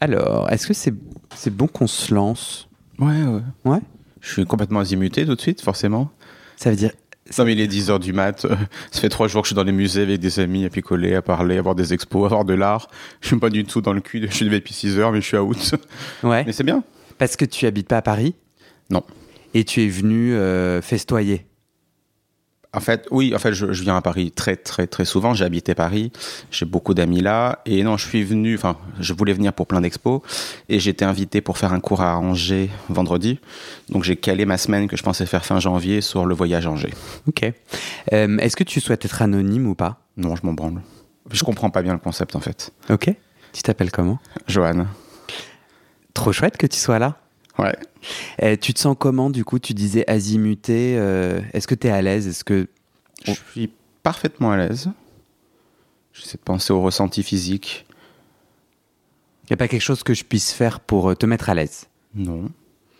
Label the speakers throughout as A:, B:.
A: Alors, est-ce que c'est c'est bon qu'on se lance?
B: Ouais, ouais.
A: Ouais?
B: Je suis complètement azimuté tout de suite, forcément.
A: Ça veut dire...
B: Non, mais il est 10h du mat. euh, ça fait trois jours que je suis dans les musées avec des amis à picoler, à parler, à voir des expos, à voir de l'art. Je suis pas du tout dans le cul. Je suis levé depuis 6h, mais je suis out.
A: Ouais,
B: Mais c'est bien.
A: parce que tu habites pas à Paris?
B: Non.
A: Et tu es venu euh, festoyer?
B: En fait, oui, en fait, je, je viens à Paris très, très, très souvent. J'ai habité Paris. J'ai beaucoup d'amis là. Et non, je suis venu, enfin, je voulais venir pour plein d'expos. Et été invité pour faire un cours à Angers vendredi. Donc, j'ai calé ma semaine que je pensais faire fin janvier sur le voyage à Angers.
A: Ok. Euh, Est-ce que tu souhaites être anonyme ou pas?
B: Non, je m'en branle. Je comprends pas bien le concept, en fait.
A: Ok. Tu t'appelles comment?
B: Johan.
A: Trop chouette que tu sois là.
B: Ouais.
A: Euh, tu te sens comment du coup Tu disais azimuté. euh, Est-ce que tu es à l'aise Est-ce que
B: Je suis parfaitement à l'aise. J'essaie de penser au ressenti physique.
A: il n'y a pas quelque chose que je puisse faire pour euh, te mettre à l'aise?
B: Non.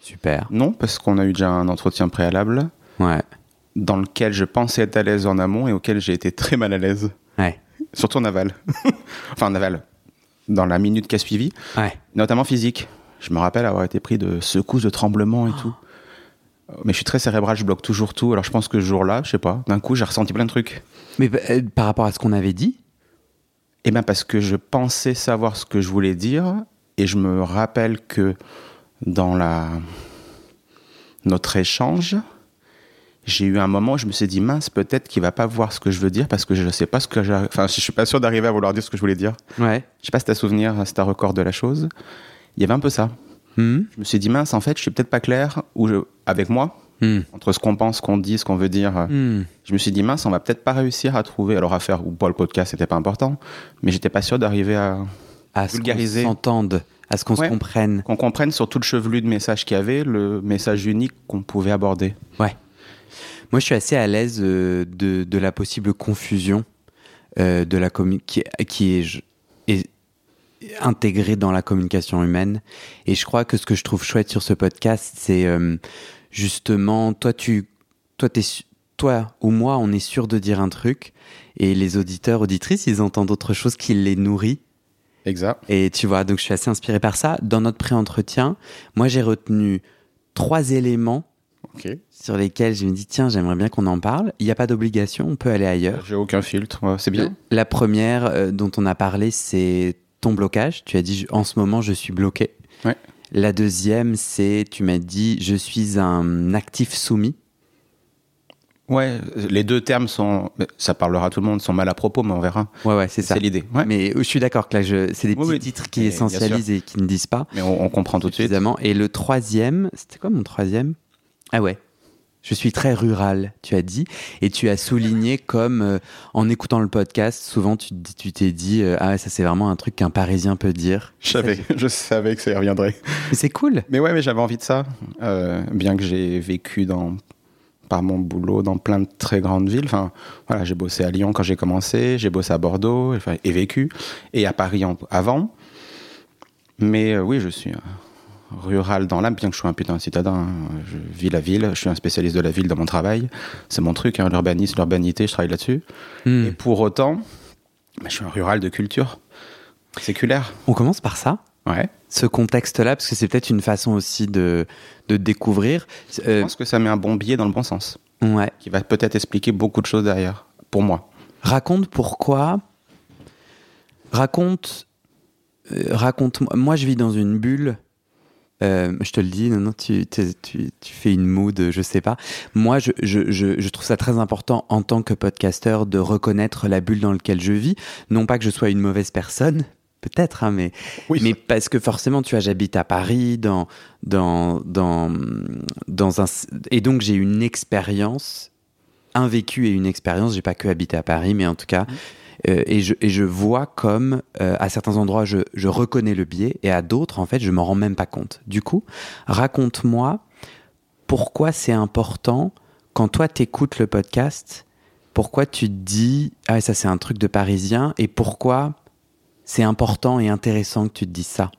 A: Super.
B: Non, parce qu'on a eu déjà un entretien préalable
A: Ouais.
B: dans lequel je pensais être à l'aise en amont et auquel j'ai été très mal à l'aise.
A: Ouais.
B: Surtout en aval. enfin, en aval. Dans la minute qui a suivi,
A: Ouais.
B: notamment physique. Je me rappelle avoir été pris de secousses, de tremblements et tout. Mais je suis très cérébral, je bloque toujours tout. Alors je pense que ce jour-là, je sais pas, d'un coup j'ai ressenti plein de trucs.
A: Mais euh, par rapport à ce qu'on avait dit?
B: Eh bien, parce que je pensais savoir ce que je voulais dire, et je me rappelle que dans la... notre échange, j'ai eu un moment où je me suis dit, mince, peut-être qu'il va pas voir ce que je veux dire, parce que je ne sais pas ce que j'ai... Enfin, je suis pas sûr d'arriver à vouloir dire ce que je voulais dire.
A: Ouais.
B: Je sais pas si t'as souvenir, si t'as record de la chose. Il y avait un peu ça.
A: Hmm
B: Je me suis dit, mince, en fait, je suis peut-être pas clair ou je... avec moi,
A: Hmm.
B: entre ce qu'on pense, ce qu'on dit, ce qu'on veut dire.
A: Hmm.
B: Je me suis dit, mince, on va peut-être pas réussir à trouver, alors à faire ou pas le podcast, c'était pas important, mais j'étais pas sûr d'arriver à
A: À ce qu'on
B: Vulgariser.
A: s'entende, à ce qu'on
B: Ouais.
A: se comprenne.
B: qu'on comprenne sur tout le chevelu de messages qu'il y avait, le message unique qu'on pouvait aborder.
A: Ouais. Moi, je suis assez à l'aise euh, de, de la possible confusion euh, de la qui, qui est, je- est intégrée dans la communication humaine. Et je crois que ce que je trouve chouette sur ce podcast, c'est euh, justement, toi, tu, toi, t'es toi ou moi, on est sûr de dire un truc, et les auditeurs, auditrices, ils entendent autre chose qui les nourrit.
B: Exact.
A: Et tu vois, donc je suis assez inspiré par ça. Dans notre pré-entretien, moi, j'ai retenu trois éléments sur lesquels je me dis tiens j'aimerais bien qu'on en parle. Il n'y a pas d'obligation, on peut aller ailleurs.
B: J'ai aucun filtre, c'est bien.
A: La première euh, dont on a parlé c'est ton blocage. Tu as dit en ce moment je suis bloqué.
B: Ouais.
A: La deuxième c'est tu m'as dit je suis un actif soumis.
B: Ouais, les deux termes sont, ça parlera à tout le monde, sont mal à propos, mais on verra.
A: Ouais ouais c'est ça.
B: C'est l'idée. Ouais. Mais,
A: Mais je suis d'accord que là je... c'est des petits
B: oui.
A: titres qui
B: Mais
A: essentialisent et qui ne disent pas
B: on, on comprend tout de suite.
A: Et le troisième c'était quoi mon troisième? Ah ouais. Je suis très rural, tu as dit, et tu as souligné comme euh, en écoutant le podcast, souvent tu t'es dit euh, ah ça c'est vraiment un truc qu'un Parisien peut dire.
B: Je savais, je savais que ça y reviendrait.
A: Mais c'est cool.
B: Mais ouais, mais j'avais envie de ça. Euh, bien que j'ai vécu dans, par mon boulot dans plein de très grandes villes. Enfin, voilà, j'ai bossé à Lyon quand j'ai commencé, j'ai bossé à Bordeaux et vécu, et à Paris en- avant. Mais oui, je suis rural dans l'âme, bien que je sois un putain de citadin. hein. Je vis la ville, je suis un spécialiste de la ville dans mon travail. C'est mon truc, hein, l'urbanisme, l'urbanité, je travaille là-dessus.
A: Hmm.
B: Et pour autant, bah, je suis un rural de culture séculaire.
A: On commence par ça,
B: Ouais.
A: ce contexte-là, parce que c'est peut-être une façon aussi de, de découvrir.
B: Je
A: Euh,
B: pense que ça met un bon billet dans le bon sens,
A: ouais.
B: qui va peut-être expliquer beaucoup de choses derrière, pour moi.
A: Raconte pourquoi. Raconte. euh, raconte. Moi, je vis dans une bulle. Euh, je te le dis, non, non, tu, t'es- tu, tu fais une mood, je sais pas. Moi, je, je, je, je trouve ça très important en tant que podcasteur de reconnaître la bulle dans laquelle je vis. Non pas que je sois une mauvaise personne, peut-être, hein, mais,
B: Oui,
A: mais parce que forcément, tu vois, j'habite à Paris, dans, dans, dans, dans un, et donc j'ai une expérience, un vécu et une expérience. J'ai pas que habité à Paris, mais en tout cas, euh, et, je, je vois comme euh, à certains endroits, je, je reconnais le biais, et à d'autres, en fait, je m'en rends même pas compte. Du coup, raconte-moi pourquoi c'est important quand toi t'écoutes le podcast. Pourquoi tu te dis ah ça c'est un truc de Parisien et pourquoi c'est important et intéressant que tu te dises ça?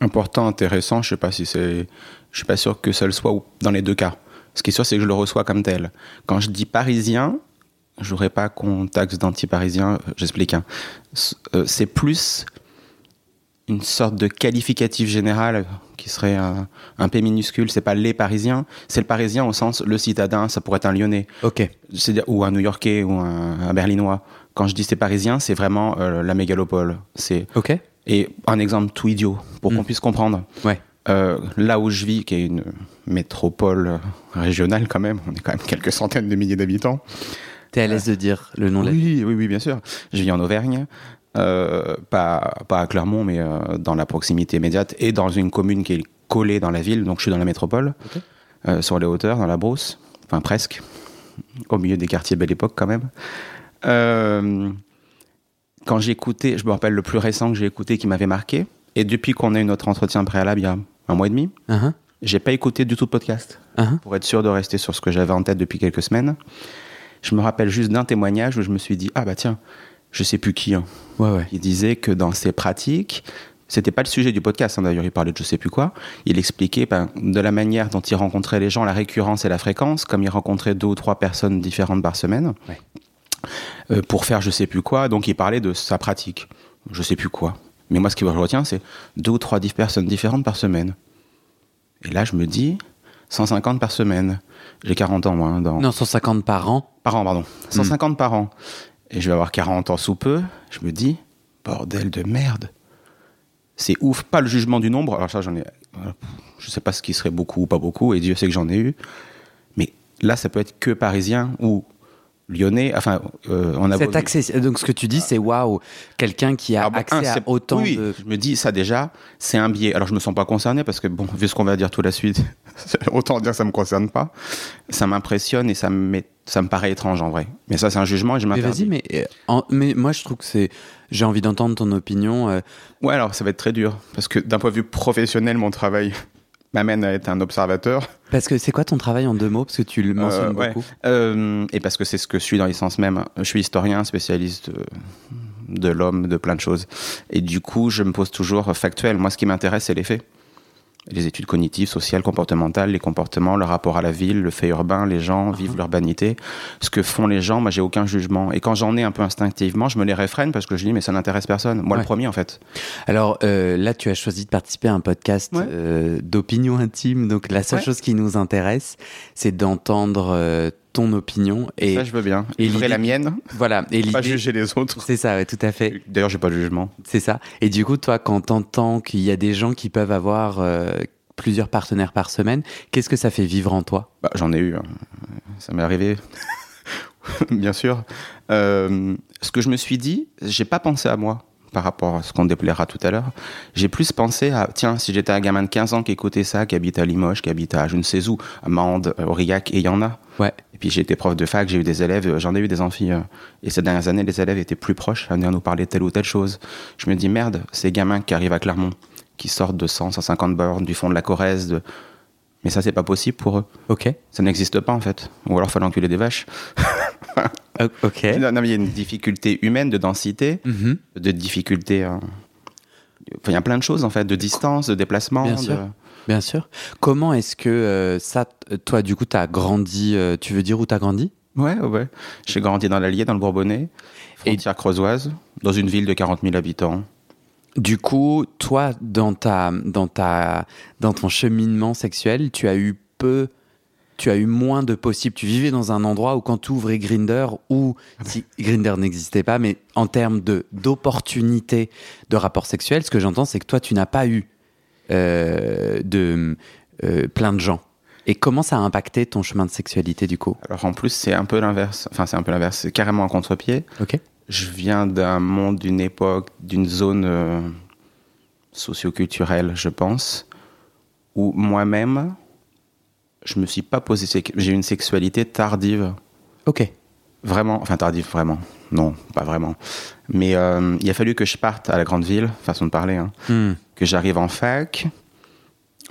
B: Important, intéressant, je sais pas si c'est. Je suis pas sûr que ça le soit dans les deux cas. Ce qui est sûr, c'est que je le reçois comme tel. Quand je dis parisien, je voudrais pas qu'on taxe d'anti-parisien, euh, j'explique. hein. Euh, C'est plus une sorte de qualificatif général qui serait un, un P minuscule. C'est pas les parisiens, c'est le parisien au sens le citadin, ça pourrait être un lyonnais.
A: Ok.
B: C'est-à-dire- ou un New-Yorkais ou un, un Berlinois. Quand je dis c'est parisien, c'est vraiment euh, la mégalopole. C'est
A: Ok.
B: et un exemple tout idiot pour
A: Mm.
B: qu'on puisse comprendre.
A: Ouais.
B: Euh, là où je vis, qui est une métropole régionale quand même, on est quand même quelques centaines de milliers d'habitants.
A: T'es à l'aise de dire le nom de la
B: Oui, oui, oui, bien sûr. Je vis en Auvergne, euh, pas, pas à Clermont, mais euh, dans la proximité immédiate et dans une commune qui est collée dans la ville, donc je suis dans la métropole, euh, sur les hauteurs, dans la brousse, enfin presque, au milieu des quartiers Belle Époque quand même. Quand j'ai écouté, je me rappelle le plus récent que j'ai écouté qui m'avait marqué, et depuis qu'on a eu notre entretien préalable il y a un mois et demi,
A: Uhum,
B: j'ai pas écouté du tout de podcast
A: uhum.
B: pour être sûr de rester sur ce que j'avais en tête depuis quelques semaines. Je me rappelle juste d'un témoignage où je me suis dit ah bah tiens, je sais plus qui. hein.
A: Ouais, ouais.
B: Il disait que dans ses pratiques, c'était pas le sujet du podcast hein, d'ailleurs, il parlait de je sais plus quoi. Il expliquait ben, de la manière dont il rencontrait les gens, la récurrence et la fréquence, comme il rencontrait deux ou trois personnes différentes par semaine
A: Ouais.
B: euh, pour faire je sais plus quoi. Donc il parlait de sa pratique, je sais plus quoi. Mais moi, ce qui me retient, c'est deux ou trois dix personnes différentes par semaine. Et là, je me dis 150 par semaine. J'ai 40 ans, moi. hein, dans...
A: Non, 150 par an.
B: Par an, pardon. 150 par an. Et je vais avoir 40 ans sous peu. Je me dis, bordel de merde. C'est ouf. Pas le jugement du nombre. Alors ça, j'en ai. Je sais pas ce qui serait beaucoup ou pas beaucoup. Et Dieu sait que j'en ai eu. Mais là, ça peut être que parisien ou lyonnais. Enfin, euh, on a.
A: Cet accès, donc ce que tu dis, c'est waouh, quelqu'un qui a
B: Ah bon,
A: accès
B: un,
A: à autant
B: oui,
A: de.
B: Je me dis, ça déjà, c'est un biais. Alors je me sens pas concerné parce que, bon, vu ce qu'on va dire tout la suite, autant dire que ça me concerne pas. Ça m'impressionne et ça me, met- ça me paraît étrange en vrai. Mais ça, c'est un jugement et je
A: Mais
B: m'interdis.
A: vas-y, mais, euh, en- mais moi je trouve que c'est. J'ai envie d'entendre ton opinion. euh,
B: Ouais, alors ça va être très dur parce que d'un point de vue professionnel, mon travail m'amène à être un observateur.
A: parce que c'est quoi ton travail en deux mots? Parce que tu le mentionnes
B: Euh, ouais.
A: beaucoup.
B: Euh, et parce que c'est ce que je suis dans l'essence même. Je suis historien, spécialiste euh, de l'homme, de plein de choses. Et du coup, je me pose toujours factuel. Moi, ce qui m'intéresse, c'est les faits. Les études cognitives, sociales, comportementales, les comportements, le rapport à la ville, le fait urbain, les gens vivent l'urbanité. Ce que font les gens, moi, j'ai aucun jugement. Et quand j'en ai un peu instinctivement, je me les réfrène parce que je dis, mais ça n'intéresse personne. Moi,
A: Ouais.
B: le premier, en fait.
A: Alors euh, là, tu as choisi de participer à un podcast
B: Ouais.
A: euh, d'opinion intime. Donc la seule
B: Ouais.
A: chose qui nous intéresse, c'est d'entendre euh, ton opinion. Et
B: ça, je veux bien.
A: et
B: Livrer la mienne,
A: voilà. Et
B: pas juger les autres.
A: C'est ça, ouais, tout à fait.
B: D'ailleurs, j'ai pas de jugement.
A: C'est ça. Et du coup, toi, quand t'entends qu'il y a des gens qui peuvent avoir euh, plusieurs partenaires par semaine, qu'est-ce que ça fait vivre en toi?
B: Bah, J'en ai eu, hein. ça m'est arrivé, bien sûr. Euh, ce que je me suis dit, j'ai pas pensé à moi par rapport à ce qu'on déplaira tout à l'heure. J'ai plus pensé à, tiens, si j'étais un gamin de 15 ans qui écoutait ça, qui habite à Limoges, qui habite à je ne sais où, à Mende, à Aurillac, et il y en a.
A: Ouais.
B: Et puis j'ai été prof de fac, j'ai eu des élèves, euh, j'en ai eu des amphis. euh, Et ces dernières années, les élèves étaient plus proches à venir nous parler de telle ou telle chose. Je me dis, merde, ces gamins qui arrivent à Clermont, qui sortent de 100, 150 bornes du fond de la Corrèze, de... mais ça, c'est pas possible pour eux.
A: Ok.
B: Ça n'existe pas en fait. Ou alors fallait enculer des vaches.
A: Ok.
B: Non, non, mais il y a une difficulté humaine de densité,
A: Mhm.
B: de difficulté. euh, Enfin, il y a plein de choses en fait, de distance, de déplacement.
A: Bien
B: de-
A: sûr. Bien sûr. Comment est-ce que euh, ça, toi, du coup, t'as grandi euh, Tu veux dire où t'as grandi?
B: Ouais, ouais. J'ai grandi dans l'Allier, dans le Bourbonnais, frontière creusoise, dans une ville de 40 000 habitants.
A: Du coup, toi, dans ta, dans ta, dans ton cheminement sexuel, tu as eu peu, tu as eu moins de possibles. Tu vivais dans un endroit où quand tu ouvrais Grinder, ou si Grinder n'existait pas, mais en termes de d'opportunités de rapports sexuels, ce que j'entends, c'est que toi, tu n'as pas eu euh, de euh, plein de gens. Et comment ça a impacté ton chemin de sexualité du coup?
B: Alors en plus, c'est un peu l'inverse. Enfin, c'est un peu l'inverse. C'est carrément un contre-pied.
A: Ok.
B: Je viens d'un monde, d'une époque, d'une zone euh, socioculturelle, je pense, où moi-même, je me suis pas posé. J'ai une sexualité tardive.
A: Ok.
B: Vraiment, enfin tardive, vraiment. Non, pas vraiment. Mais euh, il a fallu que je parte à la grande ville, façon de parler, hein.
A: Hmm.
B: que j'arrive en fac,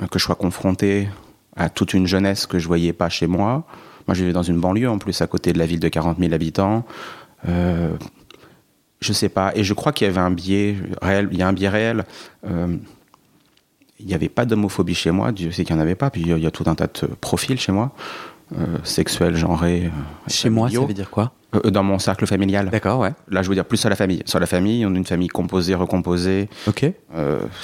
B: que je sois confronté à toute une jeunesse que je voyais pas chez moi. Moi, je vivais dans une banlieue, en plus, à côté de la ville de 40 000 habitants. Euh, je sais pas. Et je crois qu'il y avait un biais réel. Il y a un biais réel. Euh, il n'y avait pas d'homophobie chez moi. Dieu sait qu'il n'y en avait pas. Puis il y a tout un tas de profils chez moi. Euh, sexuels, genrés. euh,
A: Chez moi, ça veut dire quoi?
B: Euh, Dans mon cercle familial.
A: D'accord, ouais.
B: Là, je veux dire plus sur la famille. Sur la famille, on est une famille composée, recomposée,
A: Ok.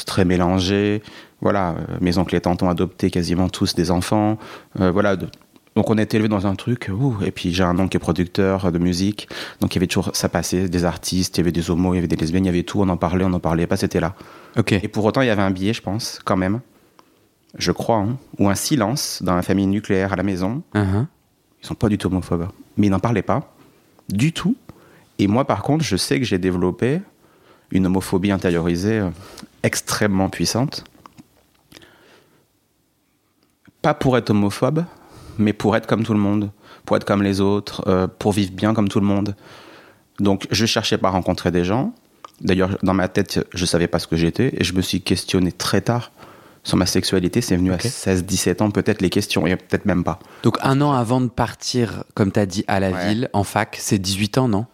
B: très mélangée. Voilà, mes oncles et tantes ont adopté quasiment tous des enfants. Voilà, de- donc on a été élevés dans un truc. ouh, et puis j'ai un oncle qui est producteur de musique, donc il y avait toujours ça passait, des artistes, il y avait des homos, il y avait des lesbiennes, il y avait tout. On en parlait, on n'en parlait pas, c'était là.
A: Ok.
B: Et pour autant, il y avait un biais, je pense, quand même. Je crois, hein, ou un silence dans la famille nucléaire à la maison.
A: Uh-huh.
B: Ils sont pas du tout homophobes. Mais ils n'en parlaient pas. Du tout. Et moi, par contre, je sais que j'ai développé une homophobie intériorisée euh, extrêmement puissante. Pas pour être homophobe, mais pour être comme tout le monde, pour être comme les autres, euh, pour vivre bien comme tout le monde. Donc, je cherchais pas à rencontrer des gens. D'ailleurs, dans ma tête, je savais pas ce que j'étais et je me suis questionné très tard sur ma sexualité. C'est venu à 16-17 ans, peut-être les questions, et peut-être même pas.
A: Donc un an avant de partir, comme tu as dit, à la
B: Ouais.
A: ville, en fac, c'est 18 ans, non?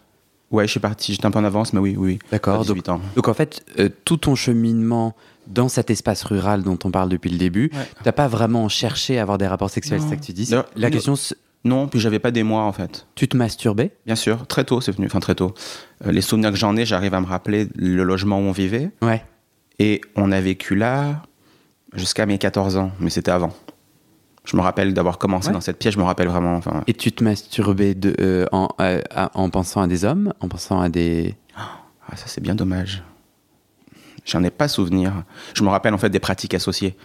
B: Ouais, je suis parti, j'étais un peu en avance, mais oui, oui.
A: D'accord,
B: À 18 ans.
A: Donc en fait, euh, tout ton cheminement dans cet espace rural dont on parle depuis le début,
B: Ouais.
A: t'as pas vraiment cherché à avoir des rapports sexuels,
B: Non.
A: c'est ça que tu dis? La
B: nous-
A: question,
B: Non, puis j'avais pas des mois en fait.
A: tu te masturbais?
B: Bien sûr, très tôt, c'est venu, enfin très tôt. Euh, les souvenirs que j'en ai, j'arrive à me rappeler le logement où on vivait.
A: Ouais.
B: Et on a vécu là jusqu'à mes 14 ans, mais c'était avant. Je me rappelle d'avoir commencé
A: Ouais.
B: dans cette pièce, je me rappelle vraiment. Enfin,
A: Et tu te masturbais de, euh, en, euh, en pensant à des hommes, en pensant à des...
B: ah, ça c'est bien dommage. J'en ai pas souvenir. Je me rappelle en fait des pratiques associées.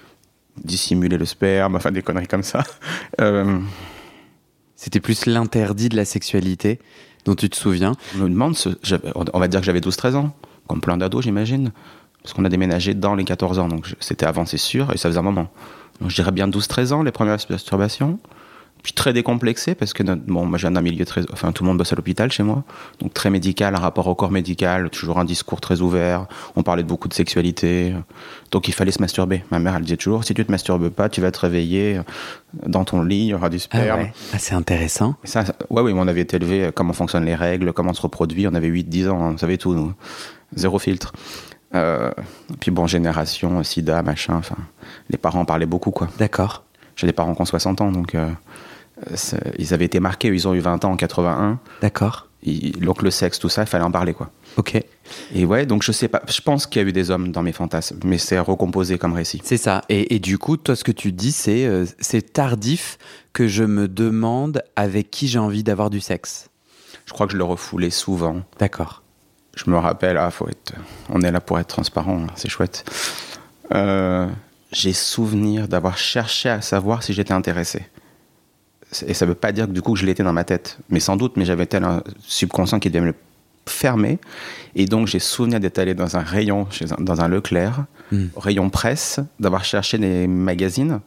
B: Dissimuler le sperme, enfin des conneries comme ça. Euh,
A: C'était plus l'interdit de la sexualité dont tu te souviens.
B: Je me demande, ce- j'avais- on va dire que j'avais 12-13 ans, comme plein d'ados, j'imagine. Parce qu'on a déménagé dans les 14 ans, donc c'était avant, c'est sûr, et ça faisait un moment. Donc je dirais bien 12-13 ans, les premières masturbations. Puis très décomplexé, parce que notre- bon, moi j'ai un milieu très. Enfin, tout le monde bosse à l'hôpital chez moi. Donc très médical, un rapport au corps médical, toujours un discours très ouvert. On parlait de beaucoup de sexualité. Donc il fallait se masturber. Ma mère, elle disait toujours si tu te masturbes pas, tu vas te réveiller dans ton lit, il y aura du
A: Ah
B: sperme.
A: ouais. Ah, c'est intéressant.
B: Ça, ça- ouais, oui, mais on avait été élevé euh, comment fonctionnent les règles, comment on se reproduit. On avait 8-10 ans, hein, on savait tout, nous. Zéro filtre. Euh, puis bon, génération, sida, machin, enfin, les parents parlaient beaucoup, quoi.
A: D'accord.
B: J'ai des parents qui ont 60 ans, donc euh, ils avaient été marqués, ils ont eu 20 ans en 81.
A: D'accord.
B: Donc le sexe, tout ça, il fallait en parler, quoi.
A: Ok.
B: Et ouais, donc je sais pas, je pense qu'il y a eu des hommes dans mes fantasmes, mais c'est recomposé comme récit.
A: C'est ça. Et, et du coup, toi, ce que tu dis, c'est euh, c'est tardif que je me demande avec qui j'ai envie d'avoir du sexe.
B: Je crois que je le refoulais souvent.
A: D'accord.
B: Je me rappelle, ah, faut être, on est là pour être transparent, hein, c'est chouette. Euh, j'ai souvenir d'avoir cherché à savoir si j'étais intéressé. Et ça veut pas dire que du coup je l'étais dans ma tête, mais sans doute, mais j'avais tel un subconscient qui devait me le fermer. Et donc j'ai souvenir d'être allé dans un rayon, chez un- dans un Leclerc,
A: Hmm.
B: rayon presse, d'avoir cherché des magazines,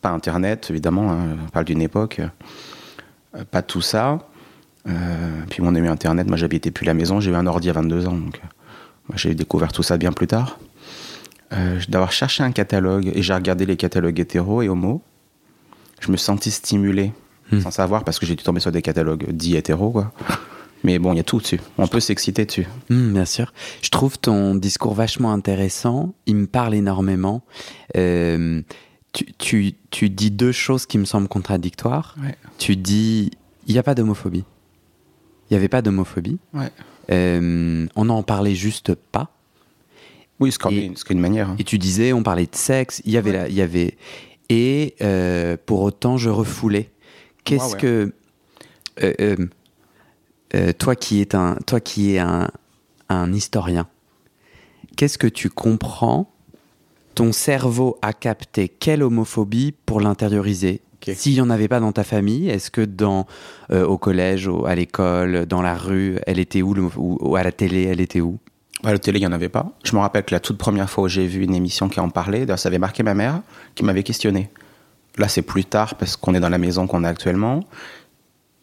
B: pas Internet évidemment, hein, on parle d'une époque, euh, pas tout ça. Euh, puis on a eu Internet, moi j'habitais plus la maison, j'ai eu un ordi à 22 ans, donc euh, moi, j'ai découvert tout ça bien plus tard. Euh, D'avoir cherché un catalogue, et j'ai regardé les catalogues hétéros et homo, je me sentis stimulé,
A: Hmm.
B: sans savoir, parce que j'ai dû tomber sur des catalogues dits hétéros, quoi. Mais bon, il y a tout dessus, on peut s'exciter dessus.
A: Hmm, bien sûr. Je trouve ton discours vachement intéressant. Il me parle énormément. Euh, tu, tu- tu dis deux choses qui me semblent contradictoires.
B: Ouais.
A: Tu dis, il n'y a pas d'homophobie. Il n'y avait pas d'homophobie.
B: Ouais.
A: Euh, on n'en parlait juste pas.
B: Oui, ce qui
A: Et-
B: est une manière. hein.
A: Et tu disais, on parlait de sexe, il y avait, la- il y avait, et euh, pour autant, je refoulais. Qu'est-ce
B: ouais.
A: que, euh, euh, toi qui es un, toi qui es un, un historien, qu'est-ce que tu comprends Ton cerveau a capté? Quelle homophobie pour l'intérioriser? S'il n'y en avait pas dans ta famille, est-ce que dans, au collège, au- à l'école, dans la rue, elle était où le- ou, ou à la télé, elle était où?
B: À la télé, il n'y en avait pas. Je me rappelle que la toute première fois où j'ai vu une émission qui en parlait, ça avait marqué ma mère, qui m'avait questionné. Là, c'est plus tard parce qu'on est dans la maison qu'on a actuellement.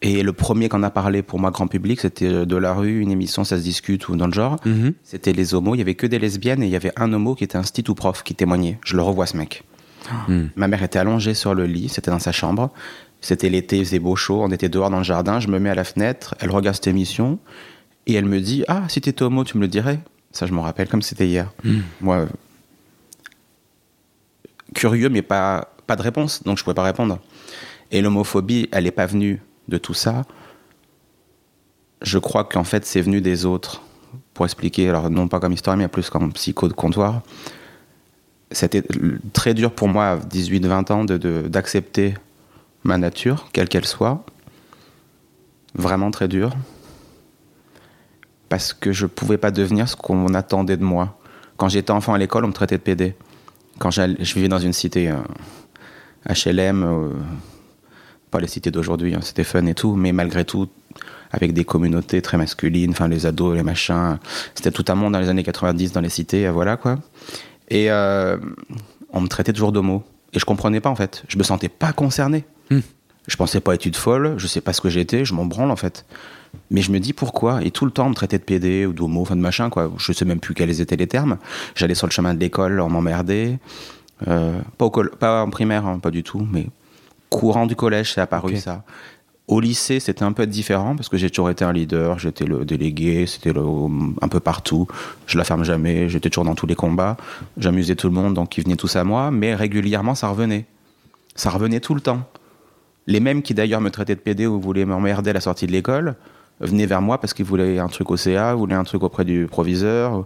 B: Et le premier qu'on a parlé pour moi, grand public, c'était de la rue, une émission, ça se discute ou dans le genre.
A: Mhm.
B: C'était les homos. Il y avait que des lesbiennes et il y avait un homo qui était un stit ou prof qui témoignait. Je le revois, ce mec.
A: Hmm.
B: Ma mère était allongée sur le lit, c'était dans sa chambre. C'était l'été, il faisait beau chaud, on était dehors dans le jardin. Je me mets à la fenêtre, elle regarde cette émission et elle me dit Ah, si t'étais homo, tu me le dirais Ça, je m'en rappelle comme c'était hier. Moi, euh, curieux, mais pas, pas de réponse, donc je pouvais pas répondre. Et l'homophobie, elle n'est pas venue de tout ça. Je crois qu'en fait, c'est venu des autres. Pour expliquer, alors non pas comme historien, mais plus comme psycho de comptoir. C'était très dur pour moi, à 18-20 ans, de- de- d'accepter ma nature, quelle qu'elle soit. Vraiment très dur. Parce que je pouvais pas devenir ce qu'on attendait de moi. Quand j'étais enfant à l'école, on me traitait de PD. Quand je vivais dans une cité euh, HLM, euh, pas les cités d'aujourd'hui, hein, c'était fun et tout, mais malgré tout, avec des communautés très masculines, enfin les ados, les machins, c'était tout un monde dans les années 90 dans les cités, euh, voilà quoi. Et euh, on me traitait toujours d'homo. Et je comprenais pas en fait. Je me sentais pas concerné.
A: Hmm.
B: Je pensais pas études folles, je sais pas ce que j'étais, je m'en branle en fait. Mais je me dis pourquoi Et tout le temps on me traitait de PD ou d'homo, enfin de machin quoi. Je sais même plus quels étaient les termes. J'allais sur le chemin de l'école, on m'emmerdait. Euh, pas, en primaire, hein, pas du tout, mais courant du collège, c'est apparu ça. Au lycée, c'était un peu différent parce que j'ai toujours été un leader, j'étais le délégué, c'était un peu partout. Je la ferme jamais, j'étais toujours dans tous les combats. J'amusais tout le monde, donc ils venaient tous à moi, mais régulièrement, ça revenait. Ça revenait tout le temps. Les mêmes qui d'ailleurs me traitaient de PD ou voulaient m'emmerder à la sortie de l'école venaient vers moi parce qu'ils voulaient un truc au CA, voulaient un truc auprès du proviseur,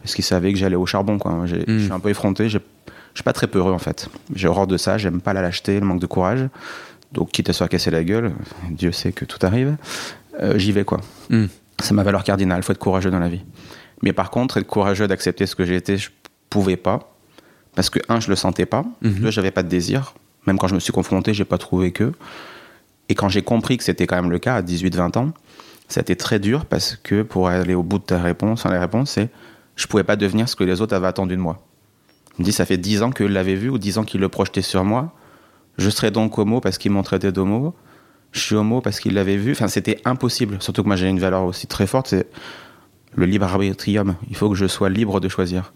B: parce qu'ils savaient que j'allais au charbon. Quoi. J'ai- Je suis un peu effronté, j'ai- je suis pas très peureux en fait. J'ai horreur de ça, j'aime pas la lâcheté, le manque de courage. Donc quitte à se faire casser la gueule, Dieu sait que tout arrive, euh, j'y vais quoi.
A: Hmm.
B: C'est ma valeur cardinale, faut être courageux dans la vie. Mais par contre, être courageux d'accepter ce que j'étais, je pouvais pas. Parce que, un, je le sentais pas. Deux, j'avais pas de désir. Même quand je me suis confronté, j'ai pas trouvé que. Et quand j'ai compris que c'était quand même le cas à 18-20 ans, ça a été très dur parce que pour aller au bout de ta réponse, hein, la réponse c'est je pouvais pas devenir ce que les autres avaient attendu de moi. Je me dis, ça fait 10 ans qu'ils l'avaient vu ou 10 ans qu'ils le projetaient sur moi. Je serais donc homo parce qu'ils m'ont traité d'homo. Je suis homo parce qu'ils l'avaient vu. Enfin, c'était impossible. Surtout que moi, j'ai une valeur aussi très forte, c'est le libre arbitrium. Il faut que je sois libre de choisir.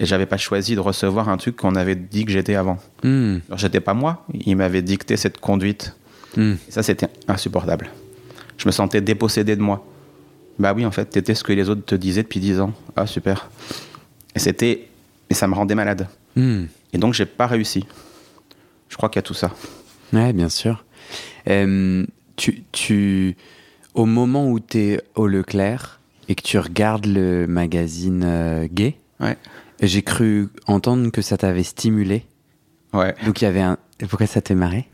B: Et j'avais pas choisi de recevoir un truc qu'on avait dit que j'étais avant.
A: Hmm.
B: Alors, j'étais pas moi. Ils m'avaient dicté cette conduite.
A: Hmm.
B: Et ça, c'était insupportable. Je me sentais dépossédé de moi. Bah oui, en fait, t'étais ce que les autres te disaient depuis 10 ans. Ah, super. Et c'était. Et ça me rendait malade.
A: Hmm.
B: Et donc, j'ai pas réussi. Je crois qu'il y a tout ça.
A: Ouais, bien sûr. Euh, tu, tu, au moment où tu es au Leclerc et que tu regardes le magazine euh, gay,
B: Ouais.
A: j'ai cru entendre que ça t'avait stimulé.
B: Ouais.
A: Donc il y avait un. Pourquoi ça t'est marré?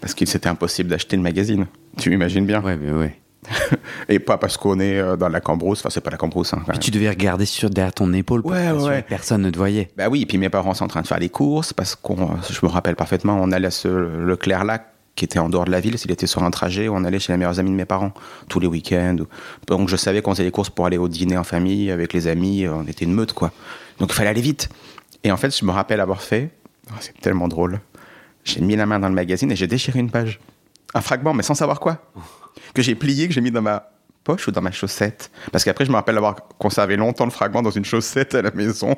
B: Parce qu'il c'était impossible d'acheter le magazine. Tu imagines bien.
A: Ouais, mais ouais.
B: Et pas parce qu'on est euh, dans la cambrousse. Enfin, c'est pas la cambrousse. Hein,
A: tu devais regarder sur, derrière ton épaule pour
B: Ouais,
A: que personne ne te voyait.
B: Bah oui, et puis mes parents sont en train de faire les courses parce qu'on, je me rappelle parfaitement, on allait à ce Leclerc là qui était en dehors de la ville, s'il était sur un trajet, on allait chez les meilleurs amis de mes parents tous les week-ends. Donc je savais qu'on faisait les courses pour aller au dîner en famille avec les amis, on était une meute quoi. Donc il fallait aller vite. Et en fait, je me rappelle avoir fait, oh, c'est tellement drôle. J'ai mis la main dans le magazine et j'ai déchiré une page, un fragment, mais sans savoir quoi, que j'ai plié, que j'ai mis dans ma poche ou dans ma chaussette. Parce qu'après, je me rappelle avoir conservé longtemps le fragment dans une chaussette à la maison.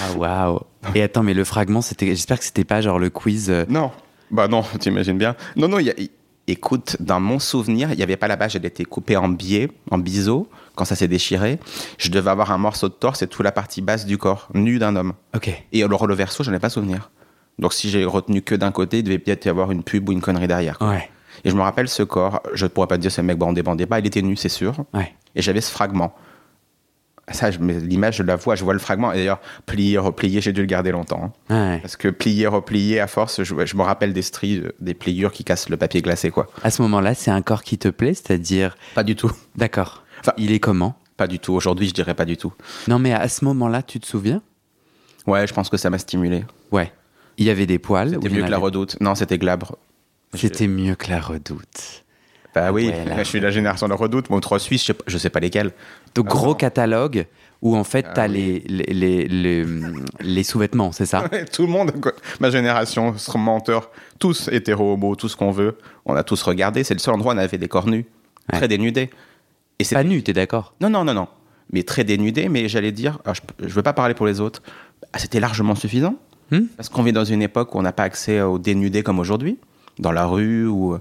A: Ah waouh Et attends, mais le fragment, c'était. J'espère que c'était pas genre le quiz. euh,
B: Non, bah non, t'imagines bien. Non, non, il y a- il- écoute, dans mon souvenir, il n'y avait pas la page, elle était coupée en biais, en biseau, quand ça s'est déchiré. Je devais avoir un morceau de torse et toute la partie basse du corps, nu d'un homme.
A: Ok.
B: Et alors le verso, j'en ai pas souvenir. Donc si j'ai retenu que d'un côté, il devait peut-être y avoir une pub ou une connerie derrière. quoi.
A: Ouais.
B: Et je me rappelle ce corps, je pourrais pas te dire ce mec bandé, bandé pas, il était nu, c'est sûr.
A: Ouais.
B: Et j'avais ce fragment. Ça, l'image, je la vois, je vois le fragment. Et d'ailleurs, plié, replié, j'ai dû le garder longtemps. hein.
A: Ouais.
B: Parce que plier, replier, à force, je, je me rappelle des stries, euh, des pliures qui cassent le papier glacé, quoi.
A: À ce moment-là, c'est un corps qui te plaît, c'est-à-dire.
B: Pas du tout.
A: D'accord.
B: Enfin-
A: il est comment?
B: Pas du tout. Aujourd'hui, je dirais pas du tout.
A: Non, mais à ce moment-là, tu te souviens?
B: Ouais, je pense que ça m'a stimulé.
A: Ouais. Il y avait des poils. ou
B: C'était mieux que la redoute. Non, c'était glabre.
A: C'était mieux que la redoute.
B: Bah oui,
A: Ouais,
B: je suis la génération de la redoute, moi, trois Suisses, je sais pas, je sais pas lesquels.
A: Donc,
B: Ah
A: gros
B: non.
A: catalogue où en fait,
B: Ah
A: t'as
B: oui.
A: les, les, les, les, les sous-vêtements, c'est ça
B: Tout le monde, quoi. ma génération, sera menteur, tous hétéro-homo, tout ce qu'on veut. On a tous regardé. C'est le seul endroit où on avait des corps nus,
A: Ouais.
B: très dénudés. Et c'est
A: Pas nu, t'es d'accord
B: Non, non, non, non. Mais très dénudés, mais j'allais dire, alors, je ne veux pas parler pour les autres, Ah, c'était largement suffisant.
A: Hmm?
B: Parce qu'on vit dans une époque où on n'a pas accès aux dénudés comme aujourd'hui, dans la rue, ou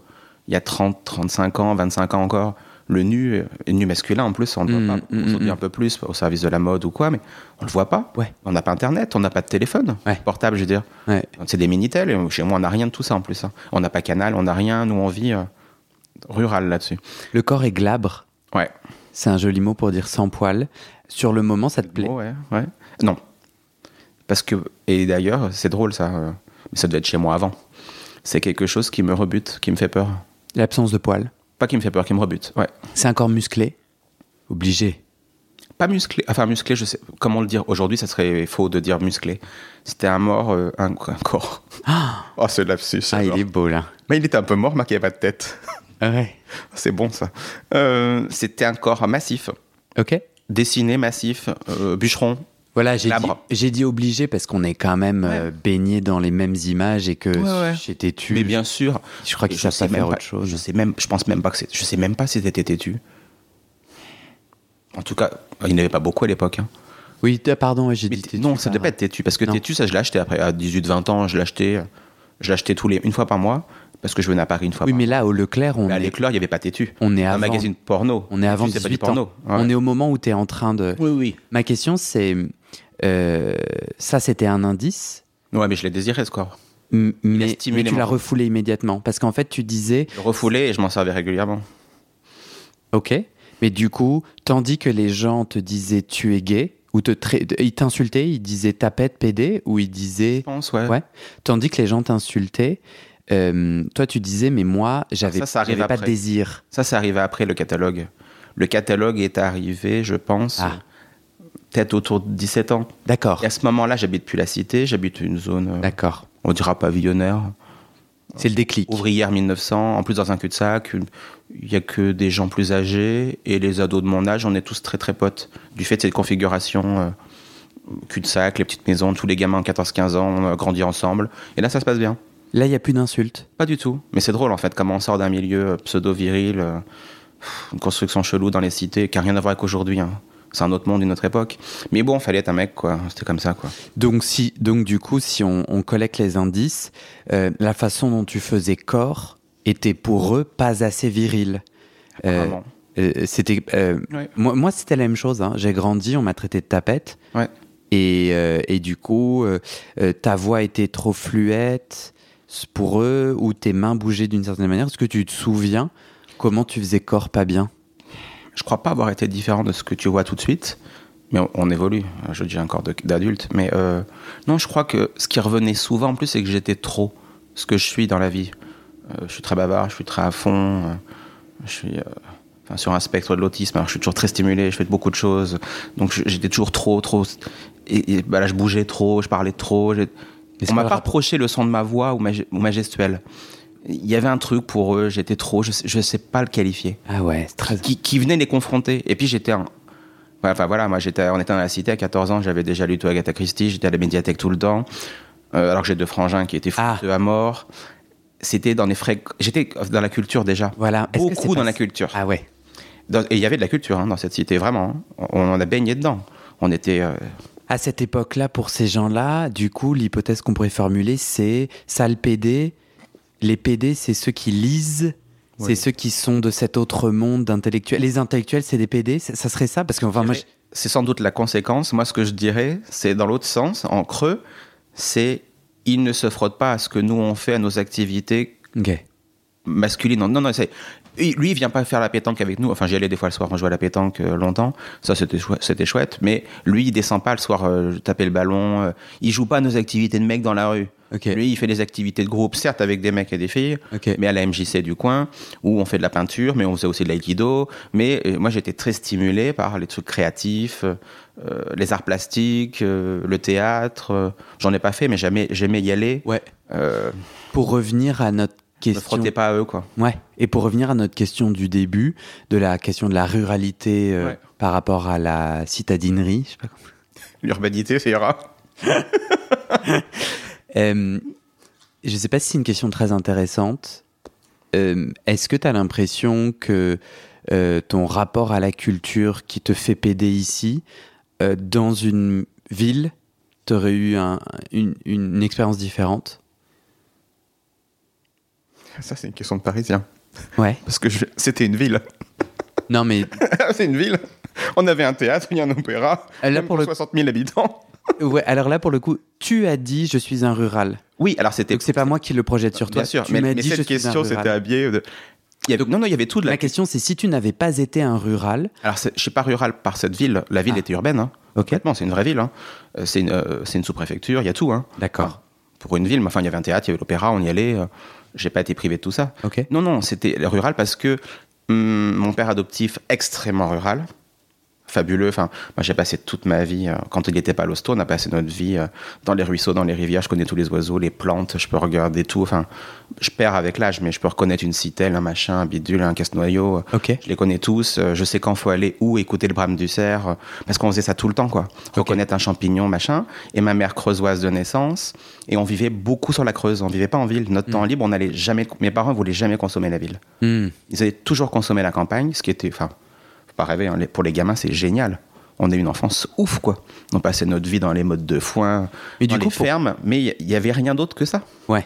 B: il y a 30, 35 ans, 25 ans encore. Le nu, euh, et nu masculin en plus, on le voit pas.
A: hmm,
B: Aujourd'hui
A: hmm.
B: un peu plus au service de la mode ou quoi, mais on le voit pas.
A: Ouais.
B: On n'a pas Internet, on n'a pas de téléphone
A: Ouais.
B: portable, je veux dire.
A: Ouais.
B: C'est des Minitel, chez moi on n'a rien de tout ça en plus. hein. On n'a pas Canal, on n'a rien, nous on vit euh, rural là-dessus.
A: Le corps est glabre.
B: Ouais.
A: C'est un joli mot pour dire sans poils. Sur le moment, ça te plaît?
B: Oh, ouais, ouais. Non. Parce que, et d'ailleurs, c'est drôle ça, euh, mais ça doit être chez moi avant. C'est quelque chose qui me rebute, qui me fait peur.
A: L'absence de poils.
B: Pas qui me fait peur, qui me rebute. Ouais.
A: C'est un corps musclé Obligé.
B: Pas musclé, enfin musclé, je sais comment le dire. Aujourd'hui, ça serait faux de dire musclé. C'était un mort, euh, un, un corps. oh, c'est lapsus.
A: Ah, il est beau là.
B: Mais il était un peu mort, mais qui avait pas de tête.
A: Ouais.
B: c'est bon ça. Euh, C'était un corps massif,
A: Ok.
B: dessiné, massif, euh, bûcheron.
A: Voilà, j'ai dit, j'ai obligé parce qu'on est quand même euh, baigné dans les mêmes images et que
B: Ouais, ouais.
A: chez Tétu,
B: Mais bien sûr.
A: je crois qu'ils savent
B: sais
A: pas faire
B: même
A: autre chose.
B: Je sais même, je pense même pas que c'est, je sais même pas si c'était têtu. En tout cas, il n'y en avait pas beaucoup à l'époque. hein.
A: Oui, pardon, j'ai dit
B: t-
A: Tétu.
B: non, ça devait
A: pardon.
B: pas être têtu parce que
A: Non.
B: têtu, ça je l'ai acheté après à 18-20 ans, je l'achetais, je l'achetais tous les une fois par mois parce que je venais à Paris une fois
A: Oui,
B: par
A: mais là, au Leclerc, on
B: à l'éclore, il n'y avait pas têtu.
A: on est
B: un
A: avant.
B: magazine porno.
A: On est avant
B: Têtu, c'est pas du
A: 18
B: porno.
A: ans.
B: Ouais.
A: On est au moment où tu es en train de.
B: Oui, oui.
A: Ma question, c'est euh, ça, c'était un indice,
B: Ouais, mais je l'ai désiré ce corps.
A: m- mais, tu l'as refoulé immédiatement parce qu'en fait, tu disais,
B: Je refoulais et je m'en servais régulièrement.
A: ok, mais du coup, tandis que les gens te disaient tu es gay ou te ils t'insultaient, ils disaient tapette, pédé ou ils disaient
B: Je pense, ouais.
A: Ouais. Tandis que les gens t'insultaient, euh, toi tu disais, mais moi j'avais
B: Ça, ça
A: j'avais pas de désir.
B: Ça, c'est arrivé après le catalogue. Le catalogue est arrivé, je pense,
A: Ah.
B: Peut-être autour de 17 ans.
A: D'accord,
B: Et à ce moment-là, j'habite plus la cité, j'habite une zone, euh,
A: d'accord.
B: on dira pavillonnaire,
A: C'est le déclic.
B: ouvrière 1900, en plus dans un cul-de-sac. Il y a que des gens plus âgés et les ados de mon âge, on est tous très très potes. Du fait de cette configuration euh, cul-de-sac, les petites maisons, tous les gamins 14-15 ans, on a grandi ensemble. Et là, ça se passe bien.
A: Là, il n'y a plus d'insultes.
B: Pas du tout. Mais c'est drôle en fait, comment on sort d'un milieu euh, pseudo-viril, euh, une construction chelou dans les cités, qui n'a rien à voir avec aujourd'hui. hein. C'est un autre monde, une autre époque. Mais bon, fallait être un mec, quoi. C'était comme ça, quoi.
A: Donc, si, donc du coup, si on, on collecte les indices, euh, la façon dont tu faisais corps était pour eux pas assez viril. Euh,
B: Apparemment.
A: euh, c'était, euh,
B: Ouais.
A: moi, moi, c'était la même chose. hein. J'ai grandi, on m'a traité de tapette.
B: Ouais.
A: Et, euh, et du coup, ta voix était trop fluette pour eux, ou tes mains bougeaient d'une certaine manière? Est-ce que tu te souviens comment tu faisais corps pas bien?
B: Je crois pas avoir été différent de ce que tu vois tout de suite, mais on, on évolue. Je dis encore d'adulte, mais euh, non, je crois que ce qui revenait souvent en plus, c'est que j'étais trop ce que je suis dans la vie. Euh, je suis très bavard, je suis très à fond, euh, je suis euh, enfin, sur un spectre de l'autisme, alors je suis toujours très stimulé, je fais beaucoup de choses, donc j'étais toujours trop, trop. Et, et, bah là, je bougeais trop, je parlais trop. On m'a
A: pas
B: reproché le son de ma voix ou ma, ou ma gestuelle. Il y avait un truc pour eux, j'étais trop, je je sais pas le qualifier
A: Ah ouais, très.
B: qui, qui venaient les confronter. Et puis j'étais un. Enfin voilà, moi j'étais, on était dans la cité à 14 ans, j'avais déjà lu tout Agatha Christie, j'étais à la médiathèque tout le temps. Euh, alors que j'ai deux frangins qui étaient fous
A: Ah.
B: à mort. C'était dans les frais. J'étais dans la culture déjà.
A: Voilà.
B: Beaucoup
A: pas-
B: dans la culture.
A: Ah ouais.
B: Dans- et il y avait de la culture hein, dans cette cité, vraiment. On, on a baigné dedans. On était. euh,
A: À cette époque-là, pour ces gens-là, du coup, l'hypothèse qu'on pourrait formuler, c'est ça le PD. Les PD, c'est ceux qui lisent, c'est
B: Oui.
A: ceux qui sont de cet autre monde d'intellectuels. Les intellectuels, c'est des PD, ça ça serait ça? Parce que enfin, moi, je-
B: C'est sans doute la conséquence. Moi, ce que je dirais, c'est dans l'autre sens, en creux, c'est ils ne se frottent pas à ce que nous on fait à nos activités
A: Ok.
B: masculine. Non, non, c'est- lui, il vient pas faire la pétanque avec nous. Enfin, j'y allais des fois le soir, on jouait à la pétanque euh, longtemps. Ça, c'était chouette, c'était chouette. Mais lui, il descend pas le soir euh, taper le ballon. euh, il joue pas à nos activités de mecs dans la rue. Lui, il fait des activités de groupe, certes avec des mecs et des filles, mais à la MJC du coin, où on fait de la peinture, mais on faisait aussi de l'aïkido. Mais euh, moi, j'étais très stimulé par les trucs créatifs, euh, les arts plastiques, euh, le théâtre. J'en ai pas fait, mais j'aimais y aller.
A: Ouais.
B: Euh,
A: Pour revenir à notre
B: ne
A: question.
B: frottez pas à eux, quoi.
A: Ouais. Et pour revenir à notre question du début, de la question de la ruralité
B: Ouais.
A: par rapport à la citadinerie, je sais pas comment.
B: L'urbanité, ça ira.
A: Euh, je sais pas si c'est une question très intéressante. Euh, Est-ce que tu as l'impression que euh, ton rapport à la culture qui te fait péder ici, euh, dans une ville, tu aurais eu un- une, une expérience différente?
B: Ça, c'est une question de Parisien.
A: Ouais.
B: Parce que je- c'était une ville.
A: Non, mais
B: c'est une ville. On avait un théâtre, il y a un opéra.
A: Là,
B: même
A: pour le-
B: 60 000 habitants.
A: Ouais, alors là, pour le coup, tu as dit je suis un rural.
B: Oui, alors c'était.
A: Donc c'est pas moi qui le projette sur toi.
B: Bien sûr,
A: tu
B: mais, mais
A: dit
B: cette question, c'était habillé de. Il y avait- non, non, il y avait tout de la.
A: La question, c'est si tu n'avais pas été un rural.
B: Alors, je suis pas rural par cette ville. La ville
A: Ah.
B: était urbaine. Hein.
A: Ok.
B: Complètement, c'est une vraie ville. hein. Euh, C'est une, euh, une sous-préfecture, il y a tout. Hein.
A: D'accord.
B: Pour une ville, mais enfin, il y avait un théâtre, il y avait l'opéra, on y allait. euh, J'ai pas été privé de tout ça.
A: Ok.
B: Non, non, c'était rural parce que hum, mon père adoptif, extrêmement rural, fabuleux. Enfin, moi, j'ai passé toute ma vie, euh, quand il n'était pas à l'hosto, on a passé notre vie euh, dans les ruisseaux, dans les rivières. Je connais tous les oiseaux, les plantes, je peux regarder tout. Enfin, je perds avec l'âge, mais je peux reconnaître une citelle, un machin, un bidule, un casse-noyau. euh,
A: Ok.
B: Je les connais tous. euh, Je sais quand faut aller, où écouter le brame du cerf, parce qu'on faisait ça tout le temps, quoi. Reconnaître un champignon, machin. Et ma mère creusoise de naissance, et on vivait beaucoup sur la Creuse. On vivait pas en ville. Notre temps libre, on n'allait jamais. Mes parents voulaient jamais consommer la ville.
A: Hmm.
B: Ils avaient toujours consommé la campagne, ce qui était, enfin, pas rêver. hein, pour les gamins, c'est génial. On a eu une enfance ouf, quoi. On passait notre vie dans les modes de foin,
A: Et
B: dans
A: du
B: les
A: coup, pour-
B: fermes, mais il y avait rien d'autre que ça.
A: Ouais.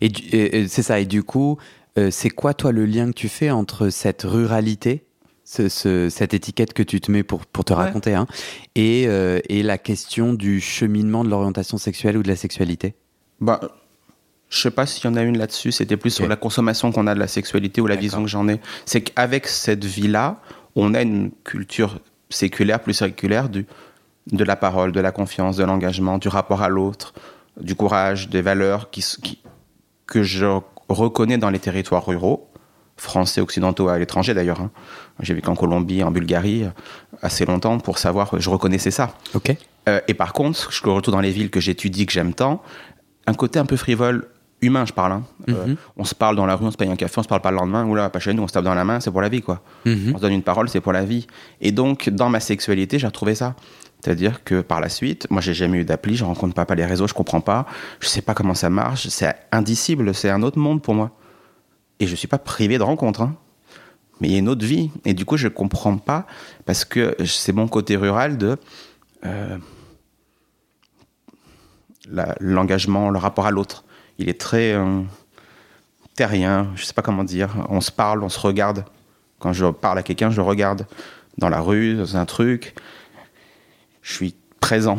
A: Et, c'est ça. Et du coup, euh, c'est quoi, toi, le lien que tu fais entre cette ruralité, ce- ce- cette étiquette que tu te mets pour, pour te
B: Ouais.
A: raconter, hein, et, euh, et la question du cheminement de l'orientation sexuelle ou de la sexualité?
B: Bah, je sais pas s'il y en a une là-dessus. C'était plus sur la consommation qu'on a de la sexualité ou la vision que j'en ai. C'est qu'avec cette vie-là, on a une culture séculaire, plus séculaire du, de la parole, de la confiance, de l'engagement, du rapport à l'autre, du courage, des valeurs qui, que je reconnais dans les territoires ruraux, français, occidentaux, à l'étranger d'ailleurs. hein. J'ai vécu en Colombie, en Bulgarie, euh, assez longtemps pour savoir, je reconnaissais ça.
A: Ok.
B: Euh, et par contre, je le retrouve dans les villes que j'étudie, que j'aime tant, un côté un peu frivole, humain, je parle. hein. Euh,
A: Mhm.
B: on se parle dans la rue, on se paye un café, on se parle pas le lendemain, ou là, pas chez nous, on se tape dans la main, c'est pour la vie, quoi.
A: Mhm.
B: On se donne une parole, c'est pour la vie. Et donc, dans ma sexualité, j'ai retrouvé ça. C'est-à-dire que par la suite, moi, j'ai jamais eu d'appli, je rencontre pas, pas les réseaux, je comprends pas, je sais pas comment ça marche, c'est indicible, c'est un autre monde pour moi. Et je suis pas privé de rencontres, hein. mais il y a une autre vie. Et du coup, je comprends pas, parce que c'est mon côté rural de euh, l'engagement, le rapport à l'autre. Il est très euh, terrien, je sais pas comment dire. On se parle, on se regarde. Quand je parle à quelqu'un, je le regarde. Dans la rue, dans un truc. Je suis présent.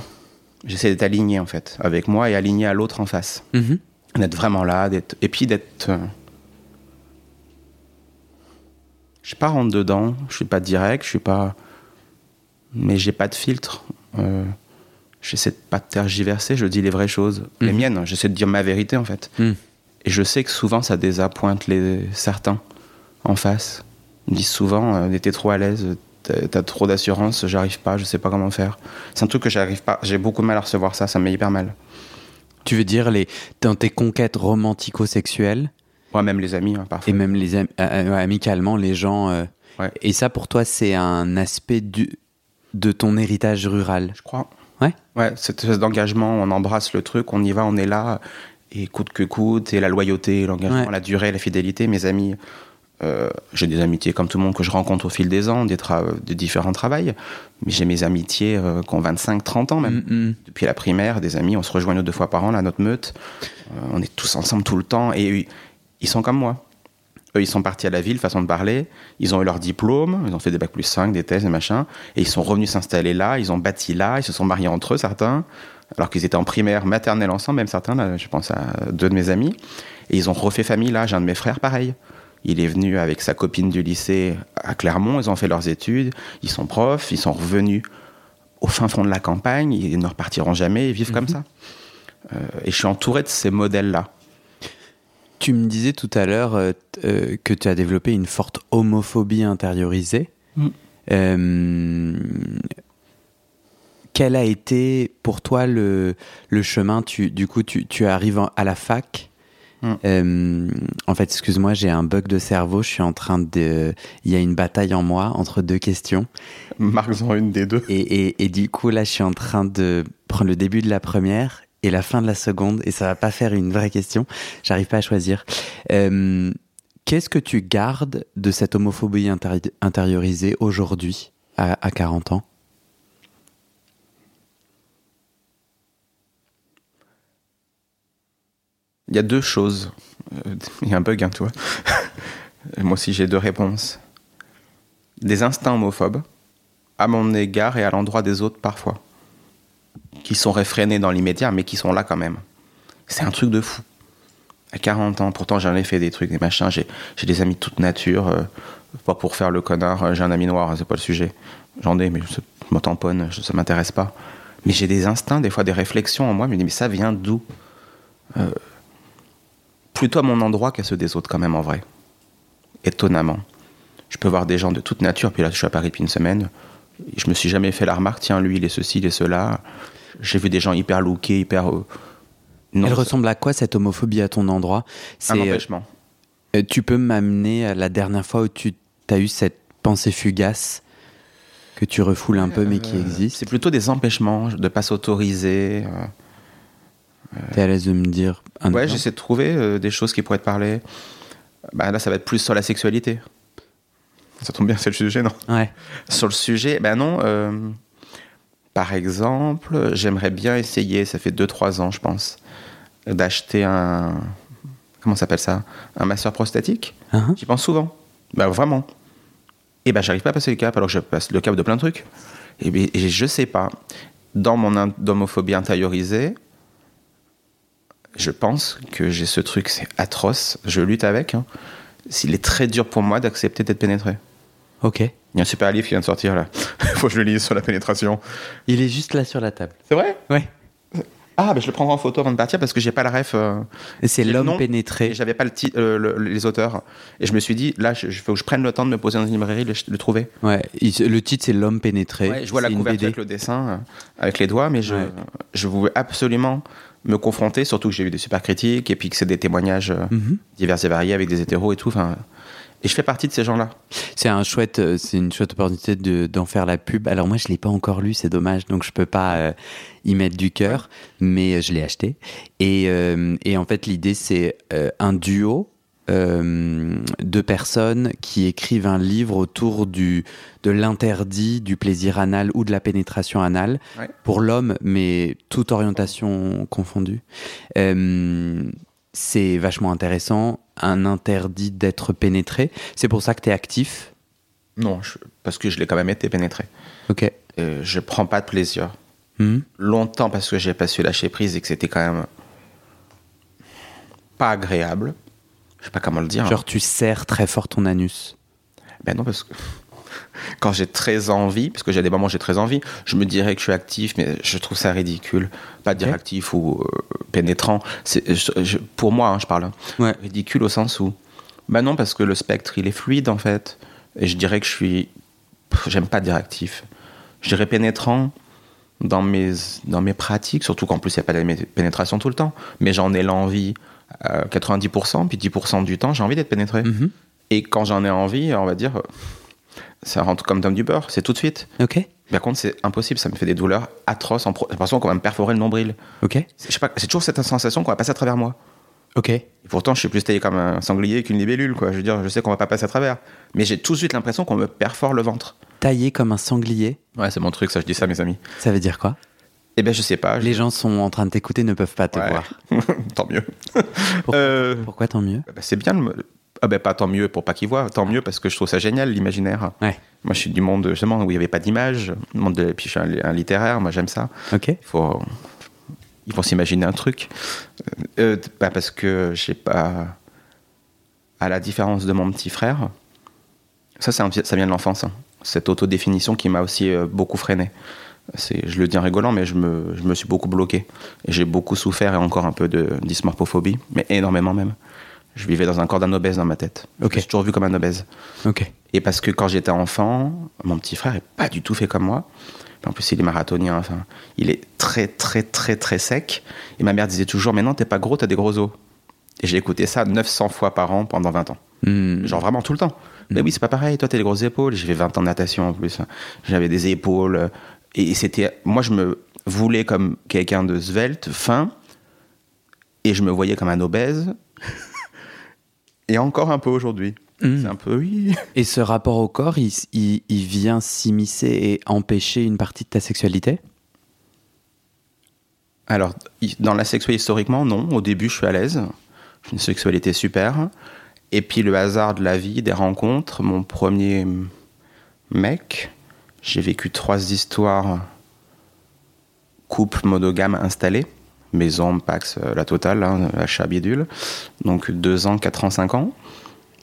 B: J'essaie d'être aligné, en fait, avec moi et aligné à l'autre en face.
A: Mhm.
B: D'être vraiment là, d'être... et puis d'être. euh, Je suis pas rentre dedans, je suis pas direct, je suis pas. Mais j'ai pas de filtre. Euh, J'essaie de pas tergiverser, je dis les vraies choses. Les
A: Mhm.
B: miennes, j'essaie de dire ma vérité, en fait.
A: Mhm.
B: Et je sais que souvent, ça désappointe les certains en face. Ils me disent souvent, euh, t'es trop à l'aise, t'as trop d'assurance, j'arrive pas, je sais pas comment faire. C'est un truc que j'arrive pas, j'ai beaucoup de mal à recevoir ça, ça me met hyper mal.
A: Tu veux dire, les, dans tes conquêtes romantico-sexuelles,
B: Moi, même les amis, hein, parfois.
A: et même les am- euh, euh, amicalement, les gens. euh,
B: Ouais.
A: Et ça, pour toi, c'est un aspect du, de ton héritage rural?
B: Je crois.
A: Ouais.
B: Ouais, cette espèce d'engagement, on embrasse le truc, on y va, on est là, et coûte que coûte, et la loyauté, l'engagement,
A: Ouais.
B: la durée, la fidélité. Mes amis, euh, j'ai des amitiés comme tout le monde que je rencontre au fil des ans, des, des différents travails, mais j'ai mes amitiés euh, qui ont 25, 30 ans même.
A: Mm, mm.
B: Depuis la primaire, des amis, on se rejoint une ou deux fois par an, là, notre meute. Euh, on est tous ensemble tout le temps, et ils sont comme moi. Eux, ils sont partis à la ville, façon de parler. Ils ont eu leur diplôme, ils ont fait des bacs plus 5, des thèses, des machins. Et ils sont revenus s'installer là, ils ont bâti là, ils se sont mariés entre eux, certains. Alors qu'ils étaient en primaire, maternelle ensemble, même certains, là, je pense à deux de mes amis. Et ils ont refait famille là. J'ai un de mes frères, pareil. Il est venu avec sa copine du lycée à Clermont, ils ont fait leurs études, ils sont profs, ils sont revenus au fin fond de la campagne, ils ne repartiront jamais, ils vivent comme ça. Euh, et je suis entouré de ces modèles-là.
A: Tu me disais tout à l'heure euh, euh, que tu as développé une forte homophobie intériorisée.
B: Mm.
A: Euh, quel a été pour toi le, le chemin? Tu, Du coup, tu, tu arrives en- à la fac.
B: Mm.
A: Euh, en fait, excuse-moi, j'ai un bug de cerveau. Je suis en train de. Il y a une bataille en moi entre deux questions.
B: Marque-en une des deux.
A: Et, et, et du coup, là, je suis en train de prendre le début de la première et la fin de la seconde, et ça va pas faire une vraie question. J'arrive pas à choisir. Euh, Qu'est-ce que tu gardes de cette homophobie intéri- intériorisée aujourd'hui, à, à 40 ans?
B: Il y a deux choses. Euh, Il y a un bug, hein, tu. Moi aussi, j'ai deux réponses. Des instincts homophobes, à mon égard et à l'endroit des autres parfois, qui sont réfrénés dans l'immédiat, mais qui sont là quand même. C'est un truc de fou. À 40 ans, pourtant j'en ai fait des trucs, des machins, j'ai des amis de toute nature, euh, pas pour faire le connard, euh, j'ai un ami noir, c'est pas le sujet. J'en ai, mais je, je me tamponne, je- ça m'intéresse pas. Mais j'ai des instincts, des fois des réflexions en moi, je me dis, mais ça vient d'où? Plutôt à mon endroit qu'à ceux des autres quand même en vrai. Étonnamment. Je peux voir des gens de toute nature, puis là je suis à Paris depuis une semaine, je me suis jamais fait la remarque, tiens lui il est ceci, il est cela. J'ai vu des gens hyper lookés, hyper... euh, non,
A: Elle ressemble à quoi cette homophobie à ton endroit?
B: Un
A: C'est, euh,
B: empêchement.
A: euh, Tu peux m'amener à la dernière fois où tu as eu cette pensée fugace que tu refoules un peu mais qui existe?
B: C'est plutôt des empêchements de pas s'autoriser.
A: T'es à l'aise de me dire un
B: Ouais, j'essaie de trouver euh, des choses qui pourraient te parler. Bah, là, ça va être plus sur la sexualité. Ça tombe bien, c'est le sujet, non
A: Ouais.
B: Sur le sujet, ben non. euh, par exemple, j'aimerais bien essayer, ça fait 2-3 ans, je pense, d'acheter un. Comment s'appelle ça? Un masseur prostatique
A: Hein
B: J'y pense souvent. Ben vraiment. Et ben j'arrive pas à passer le cap alors que je passe le cap de plein de trucs. Et, ben, et je sais pas. Dans mon in- homophobie intériorisée, je pense que j'ai ce truc, c'est atroce. Je lutte avec. hein. Il est très dur pour moi d'accepter d'être pénétré.
A: Ok.
B: Il y a un super livre qui vient de sortir là. Faut que je le lise sur la pénétration.
A: Il est juste là sur la table.
B: C'est vrai?
A: Ouais.
B: Ah, ben je le prendrai en photo avant de partir parce que j'ai pas la ref. euh,
A: c'est l'homme pénétré.
B: et j'avais pas le euh, le- les auteurs. Et je me suis dit, là, il faut que je prenne le temps de me poser dans une librairie, le, le trouver.
A: Ouais, il- le titre c'est L'homme pénétré.
B: Ouais, je vois la
A: C'est
B: couverture avec le dessin, euh, avec les doigts, mais je,
A: Ouais.
B: je voulais absolument me confronter, surtout que j'ai eu des super critiques et puis que c'est des témoignages euh,
A: Mhm.
B: divers et variés avec des hétéros et tout. enfin, Et je fais partie de ces gens-là.
A: C'est un chouette, euh, c'est une chouette opportunité de- d'en faire la pub. Alors moi je l'ai pas encore lu, c'est dommage, donc je peux pas euh, y mettre du cœur, mais euh, je l'ai acheté. Et, euh, et en fait l'idée c'est euh, un duo de personnes qui écrivent un livre autour du de l'interdit du plaisir anal ou de la pénétration anale
B: Ouais.
A: pour l'homme, mais toute orientation confondue. C'est vachement intéressant, un interdit d'être pénétré. C'est pour ça que tu es actif?
B: Non, je- parce que je l'ai quand même été pénétré.
A: Ok.
B: Euh, je prends pas de plaisir.
A: Mhm.
B: Longtemps parce que j'ai pas su lâcher prise et que c'était quand même pas agréable. Je sais pas comment le dire. hein.
A: Genre tu serres très fort ton anus.
B: Ben non, parce que quand j'ai très envie, parce que j'ai des moments où j'ai très envie, je me dirais que je suis actif, mais je trouve ça ridicule. Pas dire actif ou euh, pénétrant. C'est, je- je- pour moi, hein, je parle. hein.
A: Ouais.
B: Ridicule au sens où. Ben non, parce que le spectre, il est fluide en fait. Et je dirais que je suis. pff, J'aime pas dire actif. Je dirais pénétrant dans mes, dans mes pratiques, surtout qu'en plus, il n'y a pas de pénétration tout le temps. Mais j'en ai l'envie à 90%, puis 10% du temps, j'ai envie d'être pénétré.
A: Mhm.
B: Et quand j'en ai envie, on va dire, euh, ça rentre comme dans du beurre, c'est tout de suite.
A: Ok.
B: Par contre, c'est impossible, ça me fait des douleurs atroces. Pro- J'ai l'impression qu'on va me perforer le nombril.
A: Ok.
B: C'est- Je sais pas, c'est toujours cette sensation qu'on va passer à travers moi.
A: Ok.
B: Et pourtant, je suis plus taillé comme un sanglier qu'une libellule, quoi. Je veux dire, je sais qu'on va pas passer à travers. Mais j'ai tout de suite l'impression qu'on me perfore le ventre.
A: Taillé comme un sanglier,
B: Ouais, c'est mon truc, ça, je dis ça mes amis.
A: ça veut dire quoi?
B: Eh ben, je sais pas. je-
A: Les gens sont en train de t'écouter, ne peuvent pas te
B: Ouais.
A: voir.
B: tant mieux.
A: Pourquoi,
B: Euh,
A: pourquoi tant mieux?
B: bah, c'est bien. le- Ah ben, pas tant mieux pour pas qu'ils voient, tant mieux parce que je trouve ça génial, l'imaginaire.
A: Ouais.
B: Moi, je suis du monde, justement, où il n'y avait pas d'image. Monde de... Puis je suis un, un littéraire, moi, j'aime ça.
A: Ok.
B: Il faut, il faut s'imaginer un truc. Euh, bah, parce que j'ai pas. à la différence de mon petit frère, ça, ça vient de l'enfance. Hein. Cette autodéfinition qui m'a aussi euh, beaucoup freiné. Je le dis en rigolant, mais je me, je me suis beaucoup bloqué. J'ai beaucoup souffert et encore un peu de dysmorphophobie, mais énormément même. Je vivais dans un corps d'un obèse dans ma tête. Je me suis toujours vu comme un obèse. Et parce que quand j'étais enfant, mon petit frère est pas du tout fait comme moi. En plus, il est marathonien. Enfin, il est très, très, très, très sec. Et ma mère disait toujours Mais non, t'es pas gros, t'as des gros os. Et j'ai écouté ça 900 fois par an pendant 20 ans. Hmm. Genre vraiment tout le temps. Mais oui, c'est pas pareil. Toi, t'as des grosses épaules. J'ai fait 20 ans de natation en plus. J'avais des épaules. Et c'était. Moi, je me voulais comme quelqu'un de svelte, fin. Et je me voyais comme un obèse. Et encore un peu aujourd'hui. Hmm. C'est un peu oui.
A: Et ce rapport au corps, il, il, il vient s'immiscer et empêcher une partie de ta sexualité?
B: Alors, dans la sexualité historiquement, non. Au début, je suis à l'aise. J'ai une sexualité super. Et puis le hasard de la vie, des rencontres. Mon premier mec, j'ai vécu trois histoires couple monogame installé. Maison, Pax, euh, la totale, hein, achat bidule. Donc deux ans, quatre ans, cinq ans.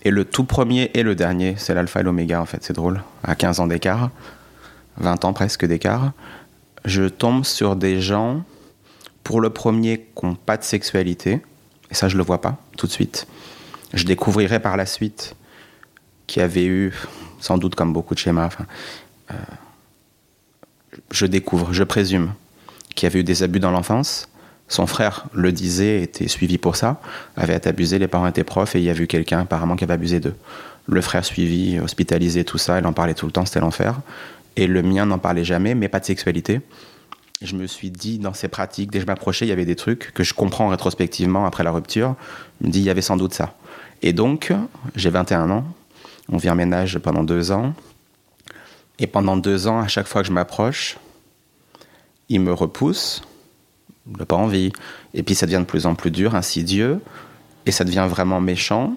B: Et le tout premier et le dernier, c'est l'alpha et l'oméga en fait, c'est drôle. À 15 ans d'écart, 20 ans presque d'écart, je tombe sur des gens, pour le premier, qui n'ont pas de sexualité, et ça, je le vois pas tout de suite. Je découvrirai par la suite qu'il y avait eu, sans doute comme beaucoup de schémas, euh, je découvre, je présume qu'il y avait eu des abus dans l'enfance. Son frère le disait, était suivi pour ça, avait abusé, les parents étaient profs et il y a vu quelqu'un apparemment qui avait abusé d'eux. Le frère suivi, hospitalisé, tout ça, il en parlait tout le temps, c'était l'enfer. Et le mien n'en parlait jamais, mais pas de sexualité je me suis dit, dans ces pratiques, dès que je m'approchais, il y avait des trucs que je comprends rétrospectivement après la rupture. Je me dis, il y avait sans doute ça. Et donc, j'ai 21 ans. On vit en ménage pendant deux ans. Et pendant deux ans, à chaque fois que je m'approche, il me repousse. Je n'ai pas envie. Et puis ça devient de plus en plus dur, insidieux. Et ça devient vraiment méchant.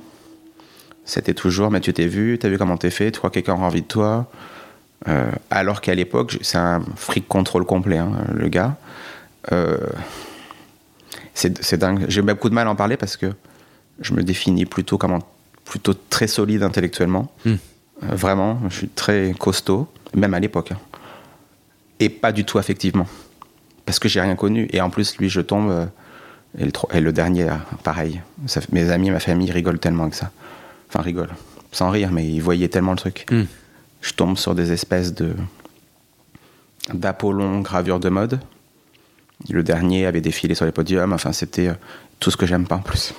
B: C'était toujours, mais tu t'es vu, tu as vu comment t'es fait, tu crois que quelqu'un a envie de toi. Euh, alors qu'à l'époque, c'est un fric contrôle complet, hein, le gars. Euh, c'est dingue. J'ai beaucoup de mal à en parler parce que je me définis plutôt comme plutôt très solide intellectuellement. Hmm. Euh, vraiment, je suis très costaud, même à l'époque. Hein. Et pas du tout affectivement. Parce que j'ai rien connu. Et en plus, lui, je tombe. et, le, dernier, pareil. mes amis, ma famille rigolent tellement que ça. Enfin, rigolent. Sans rire, mais ils voyaient tellement le truc. Hmm je tombe sur des espèces de d'Apollon gravure de mode. Le dernier avait défilé sur les podiums. Enfin, c'était euh, tout ce que j'aime pas en plus.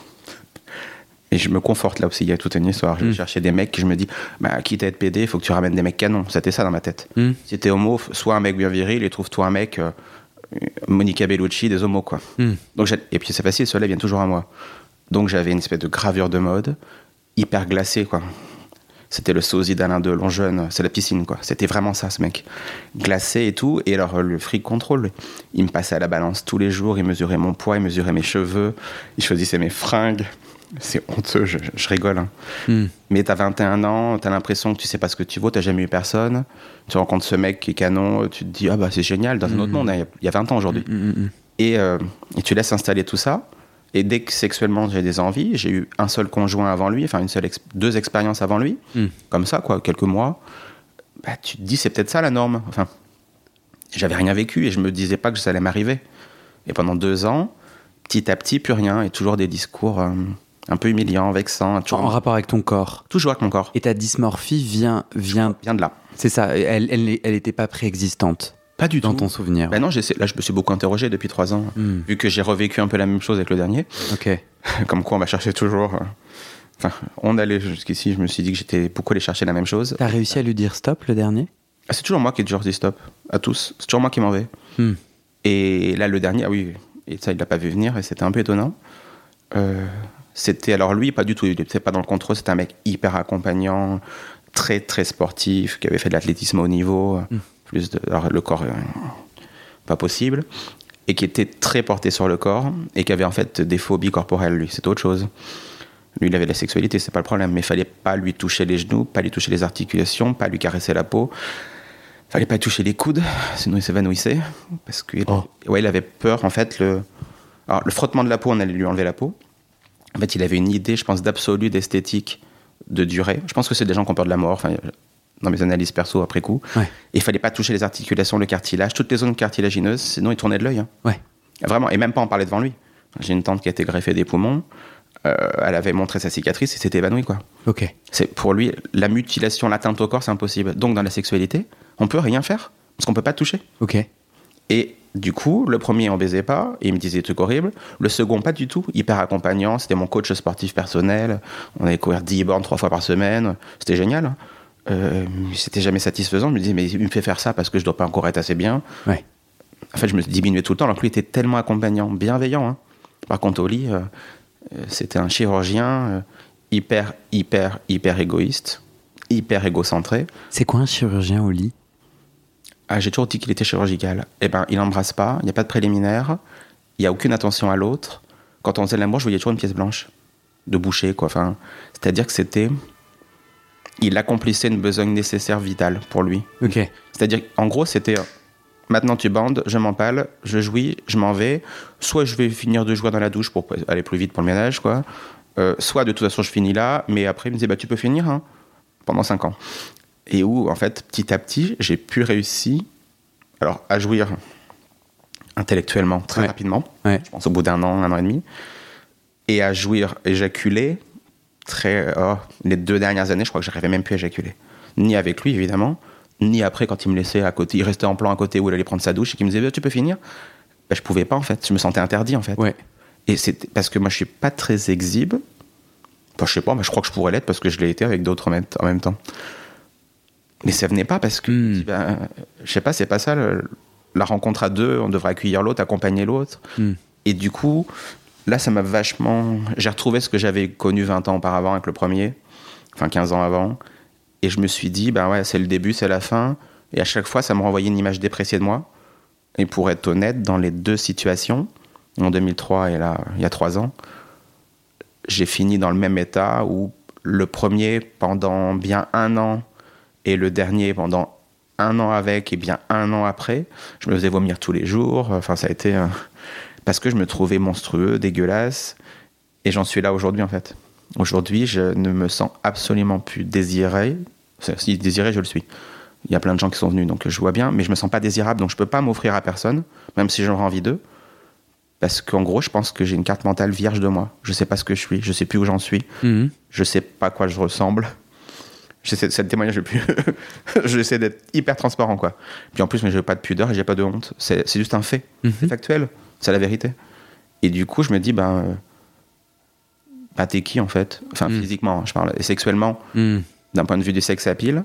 B: Et je me conforte là aussi. Il y a toute une histoire. Je hmm. chercher des mecs. Je me dis, bah, quitte à être PD, il faut que tu ramènes des mecs canons. C'était ça dans ma tête. Mm. Si t'es homo, soit un mec bien viril et trouve-toi un mec. Euh, Monica Bellucci, des homos, quoi. Hmm. Donc, et puis c'est facile, ceux-là viennent toujours à moi. Donc j'avais une espèce de gravure de mode, hyper glacée, quoi. C'était le sosie d'Alain Delon jeune, c'est la piscine quoi. C'était vraiment ça ce mec. Glacé et tout. Et alors le fric contrôle, il me passait à la balance tous les jours, il mesurait mon poids, il mesurait mes cheveux, il choisissait mes fringues. C'est honteux, je, rigole. Hein. Hmm. Mais t'as 21 ans, t'as l'impression que tu sais pas ce que tu vaux, t'as jamais eu personne. Tu rencontres ce mec qui est canon, tu te dis ah bah c'est génial, dans un autre hmm. monde, hein, il y a 20 ans aujourd'hui. Hmm, et, euh, et tu laisses installer tout ça. Et dès que sexuellement j'ai des envies, j'ai eu un seul conjoint avant lui, enfin une seule deux expériences avant lui, hmm. comme ça, quoi, quelques mois. Bah, tu te dis, c'est peut-être ça la norme. Enfin, j'avais rien vécu et je me disais pas que ça allait m'arriver. Et pendant deux ans, petit à petit, plus rien, et toujours des discours euh, un peu humiliants, vexants.
A: En rapport avec ton corps
B: Toujours avec mon corps.
A: Et ta dysmorphie vient, vient...
B: vient de là.
A: C'est ça, elle n'était elle, elle pas préexistante
B: pas du
A: dans
B: tout.
A: ton souvenir.
B: Ben non, là je me suis beaucoup interrogé depuis trois ans, hmm. vu que j'ai revécu un peu la même chose avec le dernier.
A: Ok.
B: Comme quoi on va chercher toujours. Euh, enfin, on allait jusqu'ici, je me suis dit que j'étais beaucoup allé chercher la même chose.
A: T'as réussi à lui dire stop le dernier?
B: Ah, C'est toujours moi qui toujours dit stop à tous. C'est toujours moi qui m'en vais. Hmm. Et là le dernier, ah oui, et ça il l'a pas vu venir et c'était un peu étonnant. Euh, c'était alors lui pas du tout, il était pas dans le contrôle, c'était un mec hyper accompagnant, très très sportif, qui avait fait de l'athlétisme au niveau. Hmm plus de, alors le corps, euh, pas possible, et qui était très porté sur le corps, et qui avait en fait des phobies corporelles, lui, c'est autre chose. Lui, il avait la sexualité, c'est pas le problème, mais il fallait pas lui toucher les genoux, pas lui toucher les articulations, pas lui caresser la peau, fallait pas toucher les coudes, sinon il s'évanouissait, parce que oh. ouais, il avait peur, en fait, le, alors, le frottement de la peau, on allait lui enlever la peau, En fait, il avait une idée, je pense, d'absolu, d'esthétique, de durée. Je pense que c'est des gens qui ont peur de la mort. Enfin, dans mes analyses perso après coup.
A: Ouais.
B: Il fallait pas toucher les articulations, le cartilage, toutes les zones cartilagineuses, sinon il tournait de l'œil. hein.
A: Ouais.
B: Vraiment, et même pas en parler devant lui. J'ai une tante qui a été greffée des poumons. euh, elle avait montré sa cicatrice et s'était évanouie, quoi.
A: Ok.
B: C'est pour lui la mutilation, l'atteinte au corps, c'est impossible. Donc dans la sexualité, on peut rien faire parce qu'on peut pas toucher.
A: Ok.
B: Et du coup, le premier, on baisait pas, et il me disait des trucs horribles. Le second, pas du tout, hyper accompagnant. C'était mon coach sportif personnel. On allait courir 10 bornes trois fois par semaine. C'était génial. hein. Euh, c'était jamais satisfaisant. Je me disais, mais il me fait faire ça parce que je dois pas encore être assez bien.
A: Ouais.
B: En fait, je me diminuais tout le temps, alors que lui était tellement accompagnant, bienveillant. hein. Par contre, au lit, euh, euh, c'était un chirurgien euh, hyper, hyper, hyper égoïste, hyper égocentré.
A: C'est quoi un chirurgien au lit?
B: Ah, j'ai toujours dit qu'il était chirurgical. Eh ben, il n'embrasse pas, il n'y a pas de préliminaire, il n'y a aucune attention à l'autre. Quand on faisait l'amour, je voyais toujours une pièce blanche de boucher, quoi. Enfin, c'est-à-dire que c'était. Il accomplissait une besogne nécessaire, vitale pour lui.
A: Ok.
B: C'est-à-dire, en gros, c'était. Maintenant, tu bandes, je m'empale, je jouis, je m'en vais. Soit je vais finir de jouer dans la douche pour aller plus vite pour le ménage, quoi. Euh, soit de toute façon, je finis là, mais après, il me disait, bah, tu peux finir, hein, pendant 5 ans. Et où, en fait, petit à petit, j'ai pu réussir, alors, à jouir intellectuellement très
A: Ouais.
B: rapidement,
A: Ouais.
B: je pense au bout d'un an, un an et demi, et à jouir, éjaculer, très. oh, les deux dernières années, je crois que j'arrivais même plus à éjaculer. Ni avec lui, évidemment, ni après quand il me laissait à côté. Il restait en plan à côté où il allait prendre sa douche et qu'il me disait Bah, Tu peux finir? Ben, Je pouvais pas, en fait. Je me sentais interdit, en fait.
A: Ouais.
B: Et c'est parce que moi, je suis pas très exhibe. Enfin, je sais pas, mais je crois que je pourrais l'être parce que je l'ai été avec d'autres en même temps. Mais ça venait pas parce que, ben, je sais pas, c'est pas ça. le- la rencontre à deux, on devrait accueillir l'autre, accompagner l'autre.
A: Hmm.
B: Et du coup, là, ça m'a vachement. J'ai retrouvé ce que j'avais connu 20 ans auparavant avec le premier, enfin 15 ans avant. Et je me suis dit, ben ouais, c'est le début, c'est la fin. Et à chaque fois, ça me renvoyait une image dépréciée de moi. Et pour être honnête, dans les deux situations, en 2003 et là, il y a trois ans, j'ai fini dans le même état où le premier pendant bien un an et le dernier pendant un an avec et bien un an après, je me faisais vomir tous les jours. Enfin, ça a été. euh, parce que je me trouvais monstrueux, dégueulasse. Et j'en suis là aujourd'hui, en fait. Aujourd'hui, je ne me sens absolument plus désiré. Si désiré, je le suis. Il y a plein de gens qui sont venus, donc je vois bien, mais je me sens pas désirable, donc je peux pas m'offrir à personne, même si j'aurais envie d'eux. Parce qu'en gros, je pense que j'ai une carte mentale vierge de moi. Je sais pas ce que je suis, je sais plus où j'en suis,
A: Mhm.
B: je sais pas à quoi je ressemble. J'essaie c'est le témoignage le plus. J'essaie d'être hyper transparent, quoi. Puis en plus, mais j'ai pas de pudeur et j'ai pas de honte. C'est c'est juste un fait.
A: Mhm.
B: C'est factuel. C'est la vérité. Et du coup, je me dis, ben. euh, ben, t'es qui en fait? Enfin,
A: Mhm.
B: physiquement, hein, je parle. Et sexuellement,
A: Mhm.
B: d'un point de vue du sex appeal.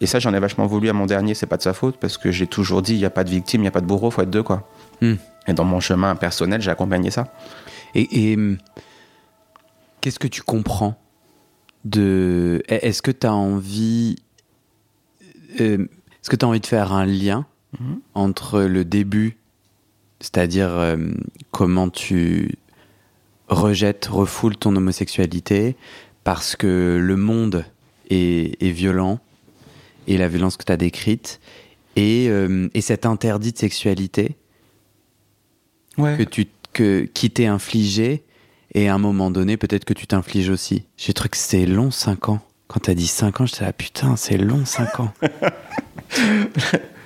B: Et ça, j'en ai vachement voulu à mon dernier, c'est pas de sa faute, parce que j'ai toujours dit, il n'y a pas de victime, il n'y a pas de bourreau, faut être deux, quoi. Et dans mon chemin personnel, j'ai accompagné ça.
A: Et, et, hum, qu'est-ce que tu comprends? De. Est-ce que tu as envie. euh, Est-ce que tu as envie de faire un lien
B: Mhm.
A: entre le début, c'est-à-dire euh, comment tu rejettes, refoules ton homosexualité parce que le monde est, est violent et la violence que tu as décrite et, euh, et cet interdit de sexualité
B: Ouais.
A: que tu que qui t'est infligé et à un moment donné peut-être que tu t'infliges aussi. J'ai trouvé que c'est long 5 ans. Quand t'as dit 5 ans, j'étais là putain, c'est long 5 ans.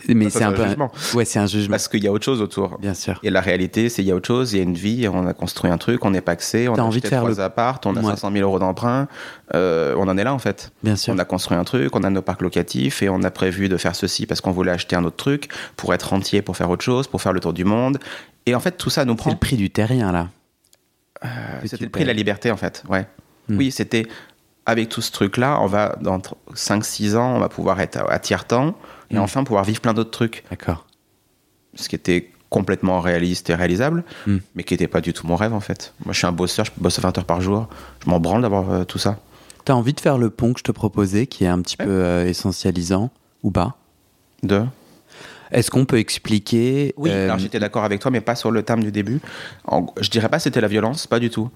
A: Mais c'est un
B: c'est
A: peu
B: jugement.
A: Ouais, c'est un jugement,
B: Parce qu'il y a autre chose autour.
A: bien sûr.
B: Et la réalité, c'est qu'il y a autre chose, il y a une vie, on a construit un truc, on n'est pas axé, on
A: T'as
B: a
A: envie de faire
B: trois
A: le-
B: appartes, on a
A: Ouais.
B: 500 000 euros d'emprunt, euh, on en est là en fait.
A: Bien sûr.
B: On a construit un truc, on a nos parcs locatifs et on a prévu de faire ceci parce qu'on voulait acheter un autre truc pour être rentier, pour faire autre chose, pour faire le tour du monde. Et en fait, tout ça nous
A: C'est
B: prend.
A: le prix du terrien là. Que
B: C'était le prix de la liberté, en fait. Ouais.
A: Hmm.
B: Oui, c'était avec tout ce truc-là, on va dans 5-6 ans, on va pouvoir être à, à tiers-temps et
A: Hmm.
B: enfin pouvoir vivre plein d'autres trucs.
A: D'accord.
B: Ce qui était complètement réaliste et réalisable,
A: Hmm.
B: mais qui n'était pas du tout mon rêve, en fait. Moi, je suis un bosseur, je bosse 20 heures par jour. Je m'en branle d'avoir euh, tout ça.
A: T'as envie de faire le pont que je te proposais, qui est un petit
B: Ouais.
A: peu euh, essentialisant ou pas?
B: De...
A: Est-ce qu'on peut expliquer
B: Oui,
A: euh,
B: alors j'étais d'accord avec toi, mais pas sur le terme du début. En- je dirais pas que c'était la violence, pas du tout.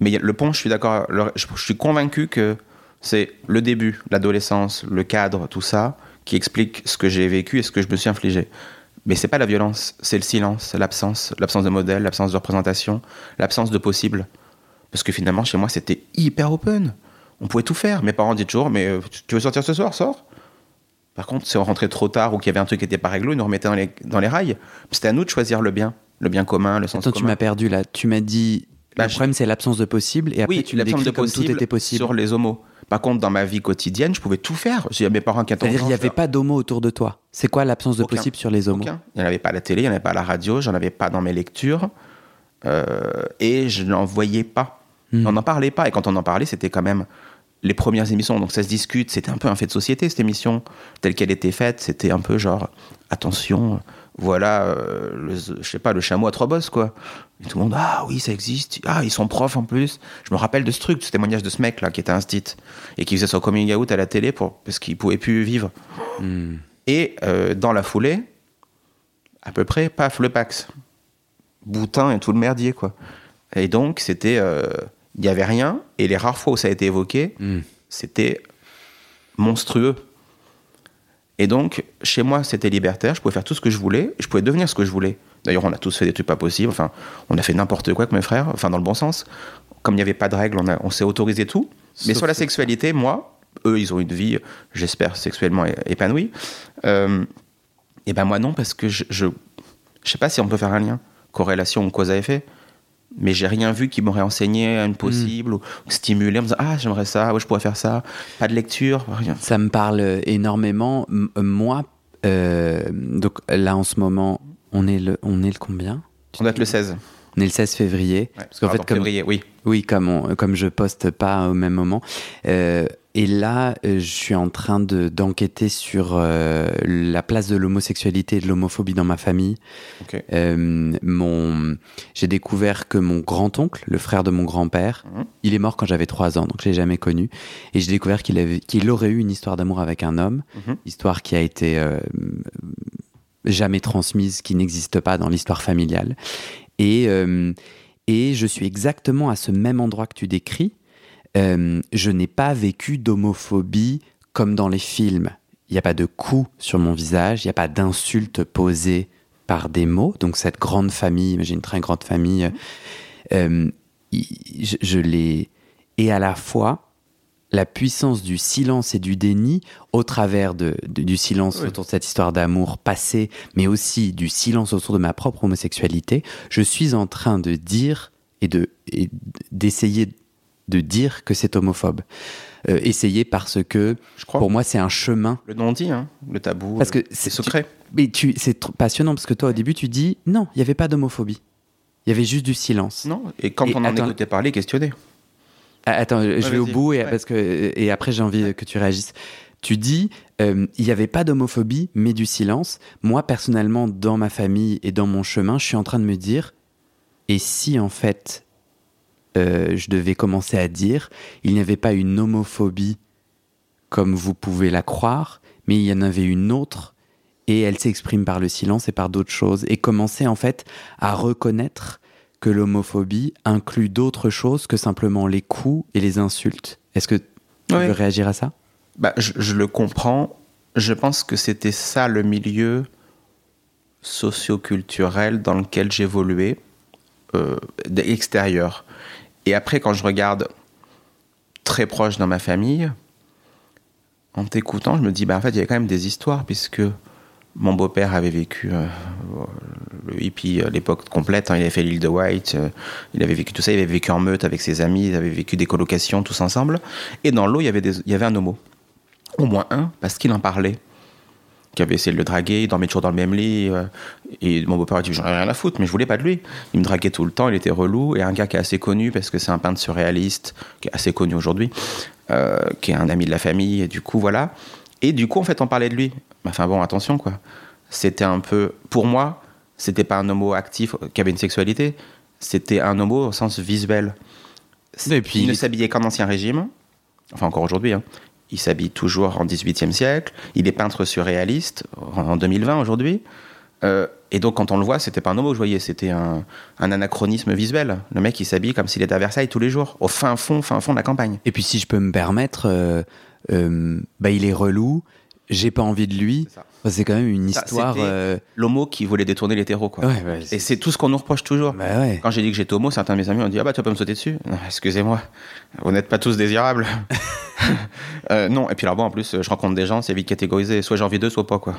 B: Mais le pont, je suis d'accord. Je, je suis convaincu que c'est le début, l'adolescence, le cadre, tout ça, qui explique ce que j'ai vécu et ce que je me suis infligé. Mais c'est pas la violence, c'est le silence, l'absence, l'absence de modèle, l'absence de représentation, l'absence de possible. Parce que finalement, chez moi, c'était hyper open. On pouvait tout faire. Mes parents disaient toujours, mais euh, tu veux sortir ce soir, sors. Par contre, si on rentrait trop tard ou qu'il y avait un truc qui n'était pas réglé, ils nous remettaient dans les, dans les rails. C'était à nous de choisir le bien, le bien commun, le sens
A: Attends,
B: commun.
A: tu m'as perdu là. Tu m'as dit.
B: Bah,
A: le problème, c'est l'absence de possible. Et après,
B: oui,
A: tu
B: l'absence de
A: comme tout était possible.
B: sur les homos. Par contre, dans ma vie quotidienne, je pouvais tout faire. J'ai mes parents qui.
A: C'est-à-dire, il n'y avait pas d'homo autour de toi. C'est quoi l'absence de
B: Aucun.
A: possible sur les homos
B: Aucun. Il n'y en avait pas à la télé, il n'y en avait pas à la radio, j'en avais pas dans mes lectures. Euh, et je n'en voyais pas.
A: Hmm.
B: On n'en parlait pas. Et quand on en parlait, c'était quand même les premières émissions. Donc ça se discute. C'était un peu un fait de société, cette émission. Telle qu'elle était faite, c'était un peu genre, attention, voilà, euh, le, je sais pas, le chameau à trois bosses, quoi. Et tout le monde, ah oui, ça existe. Ah, ils sont profs en plus. Je me rappelle de ce truc, ce témoignage de ce mec là qui était un stit et qui faisait son coming out à la télé pour, parce qu'il pouvait plus vivre.
A: Hmm.
B: Et euh, dans la foulée, à peu près, paf, le Pax. Boutin et tout le merdier, quoi. Et donc, c'était. euh, Il n'y avait rien, et les rares fois où ça a été évoqué,
A: Hmm.
B: c'était monstrueux. Et donc, chez moi, c'était libertaire, je pouvais faire tout ce que je voulais, je pouvais devenir ce que je voulais. D'ailleurs, on a tous fait des trucs pas possibles, enfin, on a fait n'importe quoi avec mes frères, enfin, dans le bon sens. Comme il n'y avait pas de règles, on, s'est autorisé tout. Mais
A: Sauf
B: sur la sexualité, moi, eux, ils ont une vie, j'espère, sexuellement épanouie. Euh, et ben moi, non, parce que je, je, je sais pas si on peut faire un lien, corrélation ou cause à effet, mais j'ai rien vu qui m'aurait enseigné une possible ou, ou stimulé en me disant Ah, j'aimerais ça, ouais, je pourrais faire ça. Pas de lecture, rien.
A: Ça me parle énormément. M- euh, moi, euh, donc là, en ce moment, on est le, on est le combien?
B: On doit être le 16.
A: On est le 16 février. parce qu'en fait, comme,
B: février, oui.
A: Oui, comme, on- comme je poste pas au même moment. Euh, et là, euh, je suis en train de- d'enquêter sur euh, la place de l'homosexualité et de l'homophobie dans ma famille. Euh, mon, j'ai découvert que mon grand-oncle, le frère de mon grand-père,
B: Mhm.
A: il est mort quand j'avais 3 ans, donc je l'ai jamais connu. Et j'ai découvert qu'il avait, qu'il aurait eu une histoire d'amour avec un homme,
B: Mhm.
A: histoire qui a été euh, jamais transmise, qui n'existe pas dans l'histoire familiale. Et, et je suis exactement à ce même endroit que tu décris. Euh, je n'ai pas vécu d'homophobie comme dans les films. Il n'y a pas de coups sur mon visage, il n'y a pas d'insultes posées par des mots. Donc cette grande famille, j'ai une très grande famille, euh, il- je, je l'ai... Et à la fois, la puissance du silence et du déni au travers de, de- du silence
B: Oui.
A: autour de cette histoire d'amour passé, mais aussi du silence autour de ma propre homosexualité, je suis en train de dire et de et d'essayer de dire que c'est homophobe. Euh, essayer parce que
B: Je crois.
A: pour moi c'est un chemin.
B: Le non-dit, hein, le tabou,
A: Parce que
B: le-
A: c'est-
B: secret.
A: Mais tu, c'est passionnant parce que toi au début tu dis non, il n'y avait pas d'homophobie. Il y avait juste du silence.
B: Non, et quand
A: Et
B: on en
A: attends-
B: écoutait parler, questionner.
A: Ah, Attends, je vais au bout et,
B: Ouais.
A: parce que, et après j'ai envie que tu réagisses. Tu dis, euh, il n'y avait pas d'homophobie, mais du silence. Moi, personnellement, dans ma famille et dans mon chemin, je suis en train de me dire, et si en fait, euh, je devais commencer à dire, il n'y avait pas une homophobie comme vous pouvez la croire, mais il y en avait une autre, et elle s'exprime par le silence et par d'autres choses, et commencer en fait à reconnaître que l'homophobie inclut d'autres choses que simplement les coups et les insultes. Est-ce que tu
B: Oui.
A: veux réagir à ça?
B: Bah, je, je le comprends. Je pense que c'était ça le milieu socioculturel dans lequel j'évoluais, euh, extérieur. Et après, quand je regarde très proche dans ma famille, en t'écoutant, je me dis, bah, en fait, il y avait quand même des histoires, puisque mon beau-père avait vécu euh, le hippie à l'époque complète, hein, il avait fait l'île de White, euh, il avait vécu tout ça, il avait vécu en meute avec ses amis, il avait vécu des colocations tous ensemble, et dans l'eau, il avait il y avait un homo. Au moins un, parce qu'il en parlait. Qui avait essayé de le draguer, il dormait toujours dans le même lit. euh, et mon beau-père a dit J'en ai rien à foutre, mais je voulais pas de lui. Il me draguait tout le temps, il était relou. Et un gars qui est assez connu, parce que c'est un peintre surréaliste, qui est assez connu aujourd'hui, euh, qui est un ami de la famille, et du coup, voilà. Et du coup, en fait, on parlait de lui. Enfin bon, attention, quoi. C'était un peu. Pour moi, c'était pas un homo actif qui avait une sexualité, c'était un homo au sens visuel.
A: Et puis,
B: il ne s'habillait qu'en ancien régime, enfin encore aujourd'hui. hein. Il s'habille toujours en 18e siècle. Il est peintre surréaliste en 2020 aujourd'hui. Euh, et donc quand on le voit, c'était pas un homo, je voyais, c'était un, anachronisme visuel. Le mec, il s'habille comme s'il était à Versailles tous les jours, au fin fond, fin fond de la campagne.
A: Et puis si je peux me permettre, euh, euh, bah, il est relou. J'ai pas envie de lui,
B: C'est
A: bah, quand même une histoire. euh,
B: L'homo qui voulait détourner l'hétéro, quoi.
A: Ouais, ouais,
B: Et c'est tout ce qu'on nous reproche toujours.
A: bah ouais.
B: Quand j'ai dit que j'étais homo, certains de mes amis ont dit Ah bah tu vas pas me sauter dessus. Excusez-moi, vous n'êtes pas tous désirables. Euh, non, et puis alors bon, en plus, je rencontre des gens, c'est vite catégorisé. Soit j'ai envie d'eux, soit pas, quoi.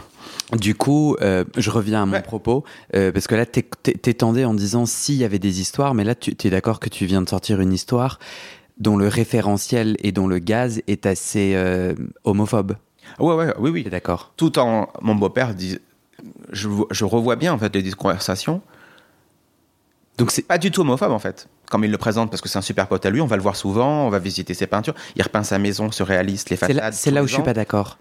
A: Du coup, euh, je reviens à mon
B: Ouais.
A: propos, euh, parce que là, t'é- t'é- t'étendais en disant s'il y avait des histoires, mais là, tu es d'accord que tu viens de sortir une histoire dont le référentiel et dont le gaz est assez homophobe.
B: Ouais, ouais, oui, oui.
A: D'accord
B: Tout en. Mon beau-père dit. Je, vo- je revois bien, en fait, les conversations.
A: Donc c'est
B: Pas du tout homophobe, en fait. Comme il le présente, parce que c'est un super pote à lui, on va le voir souvent, on va visiter ses peintures. Il repeint sa maison surréaliste, les
A: c'est
B: façades.
A: c'est là où
B: les
A: je suis
B: ans.
A: pas d'accord.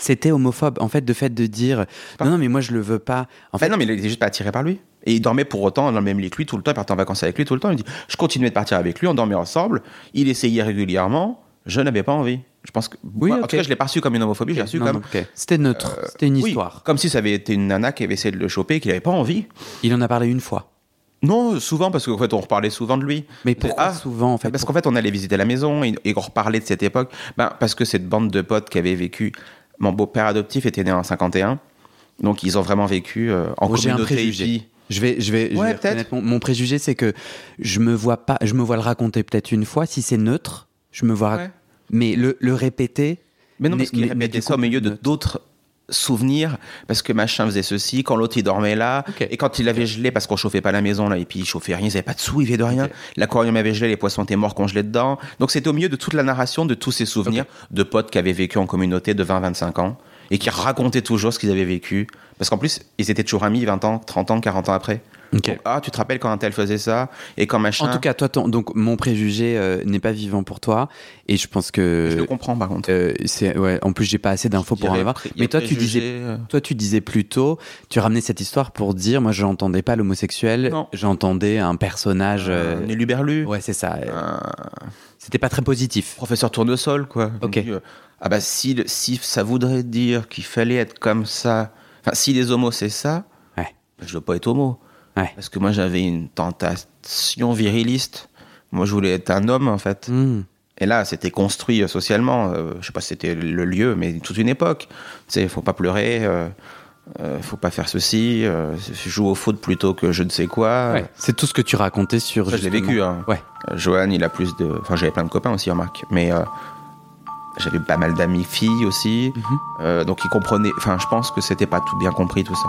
A: C'était homophobe, en fait, de fait de dire non, non, mais moi je le veux pas. En
B: En fait,
A: fait,
B: non, mais il était juste pas attiré par lui. Et il dormait pour autant dans le même lit que lui tout le temps, il partait en vacances avec lui tout le temps. Il dit Je continuais de partir avec lui, on dormait ensemble. Il essayait régulièrement, je n'avais pas envie. Je pense que.
A: Oui,
B: moi, En tout cas, je l'ai pas reçu comme une homophobie, je l'ai reçu
A: non,
B: comme.
A: c'était neutre,
B: euh,
A: c'était une
B: oui,
A: histoire.
B: comme si ça avait été une nana qui avait essayé de le choper et qu'il n'avait pas envie.
A: Il en a parlé une fois.
B: Non, souvent, parce qu'en fait, on reparlait souvent de lui.
A: Mais pourquoi
B: Ah,
A: souvent, en fait
B: Parce qu'en fait, on allait visiter la maison et, et on reparlait de cette époque. Ben, parce que cette bande de potes qui avaient vécu. Mon beau-père adoptif était né en 51. Donc, ils ont vraiment vécu euh, en
A: Oh, j'ai un
B: communauté
A: préjugé.
B: hippie.
A: Je vais, je vais, je
B: Ouais,
A: vais mon préjugé, c'est que je me vois pas, je me vois le raconter peut-être une fois. Si c'est neutre, je me vois.
B: Ouais.
A: Mais le, le répéter.
B: Mais non,
A: Mais-
B: parce qu'il répétait ça au milieu de d'autres souvenirs, parce que machin faisait ceci, quand l'autre il dormait là, et quand il avait gelé, parce qu'on chauffait pas la maison là, et puis il chauffait rien, ils avaient pas de sous, il avait de rien, l'aquarium avait gelé, les poissons étaient morts congelés dedans. Donc c'était au milieu de toute la narration de tous ces souvenirs de potes qui avaient vécu en communauté de 20-25 ans, et qui racontaient toujours ce qu'ils avaient vécu. Parce qu'en plus, ils étaient toujours amis 20 ans, 30 ans, 40 ans après. Donc, ah, tu te rappelles quand un tel faisait ça, et quand machin.
A: En tout cas, toi, ton- donc mon préjugé euh, n'est pas vivant pour toi, et je pense que.
B: je le comprends par contre.
A: euh, c'est ouais. En plus, j'ai pas assez d'infos pour en avoir. Mais toi, tu disais,
B: euh,
A: toi, tu disais plutôt, tu ramenais cette histoire pour dire, moi, je n'entendais pas l'homosexuel, j'entendais un personnage. euh,
B: un éluberlu.
A: Ouais, c'est ça. euh, C'était pas très positif.
B: professeur tournesol, quoi.
A: Ok.
B: Dit, euh, ah bah si, si ça voudrait dire qu'il fallait être comme ça, enfin si les homos c'est ça,
A: Ouais.
B: je veux pas être homo.
A: Ouais.
B: Parce que moi j'avais une tentation viriliste. Moi je voulais être un homme en fait.
A: Hmm.
B: Et là c'était construit euh, socialement. Euh, je sais pas si c'était le lieu, mais toute une époque. Tu sais, faut pas pleurer. Euh, euh, faut pas faire ceci, joue au foot plutôt que je ne sais quoi.
A: Ouais, c'est tout ce que tu racontais sur.
B: Ça, je l'ai vécu. Hein.
A: Ouais.
B: Johan, il a plus de. Enfin, j'avais plein de copains aussi, remarque. Mais j'avais pas mal d'amis filles aussi.
A: Mhm.
B: Euh, donc, ils comprenaient. Enfin, je pense que c'était pas tout bien compris, tout ça.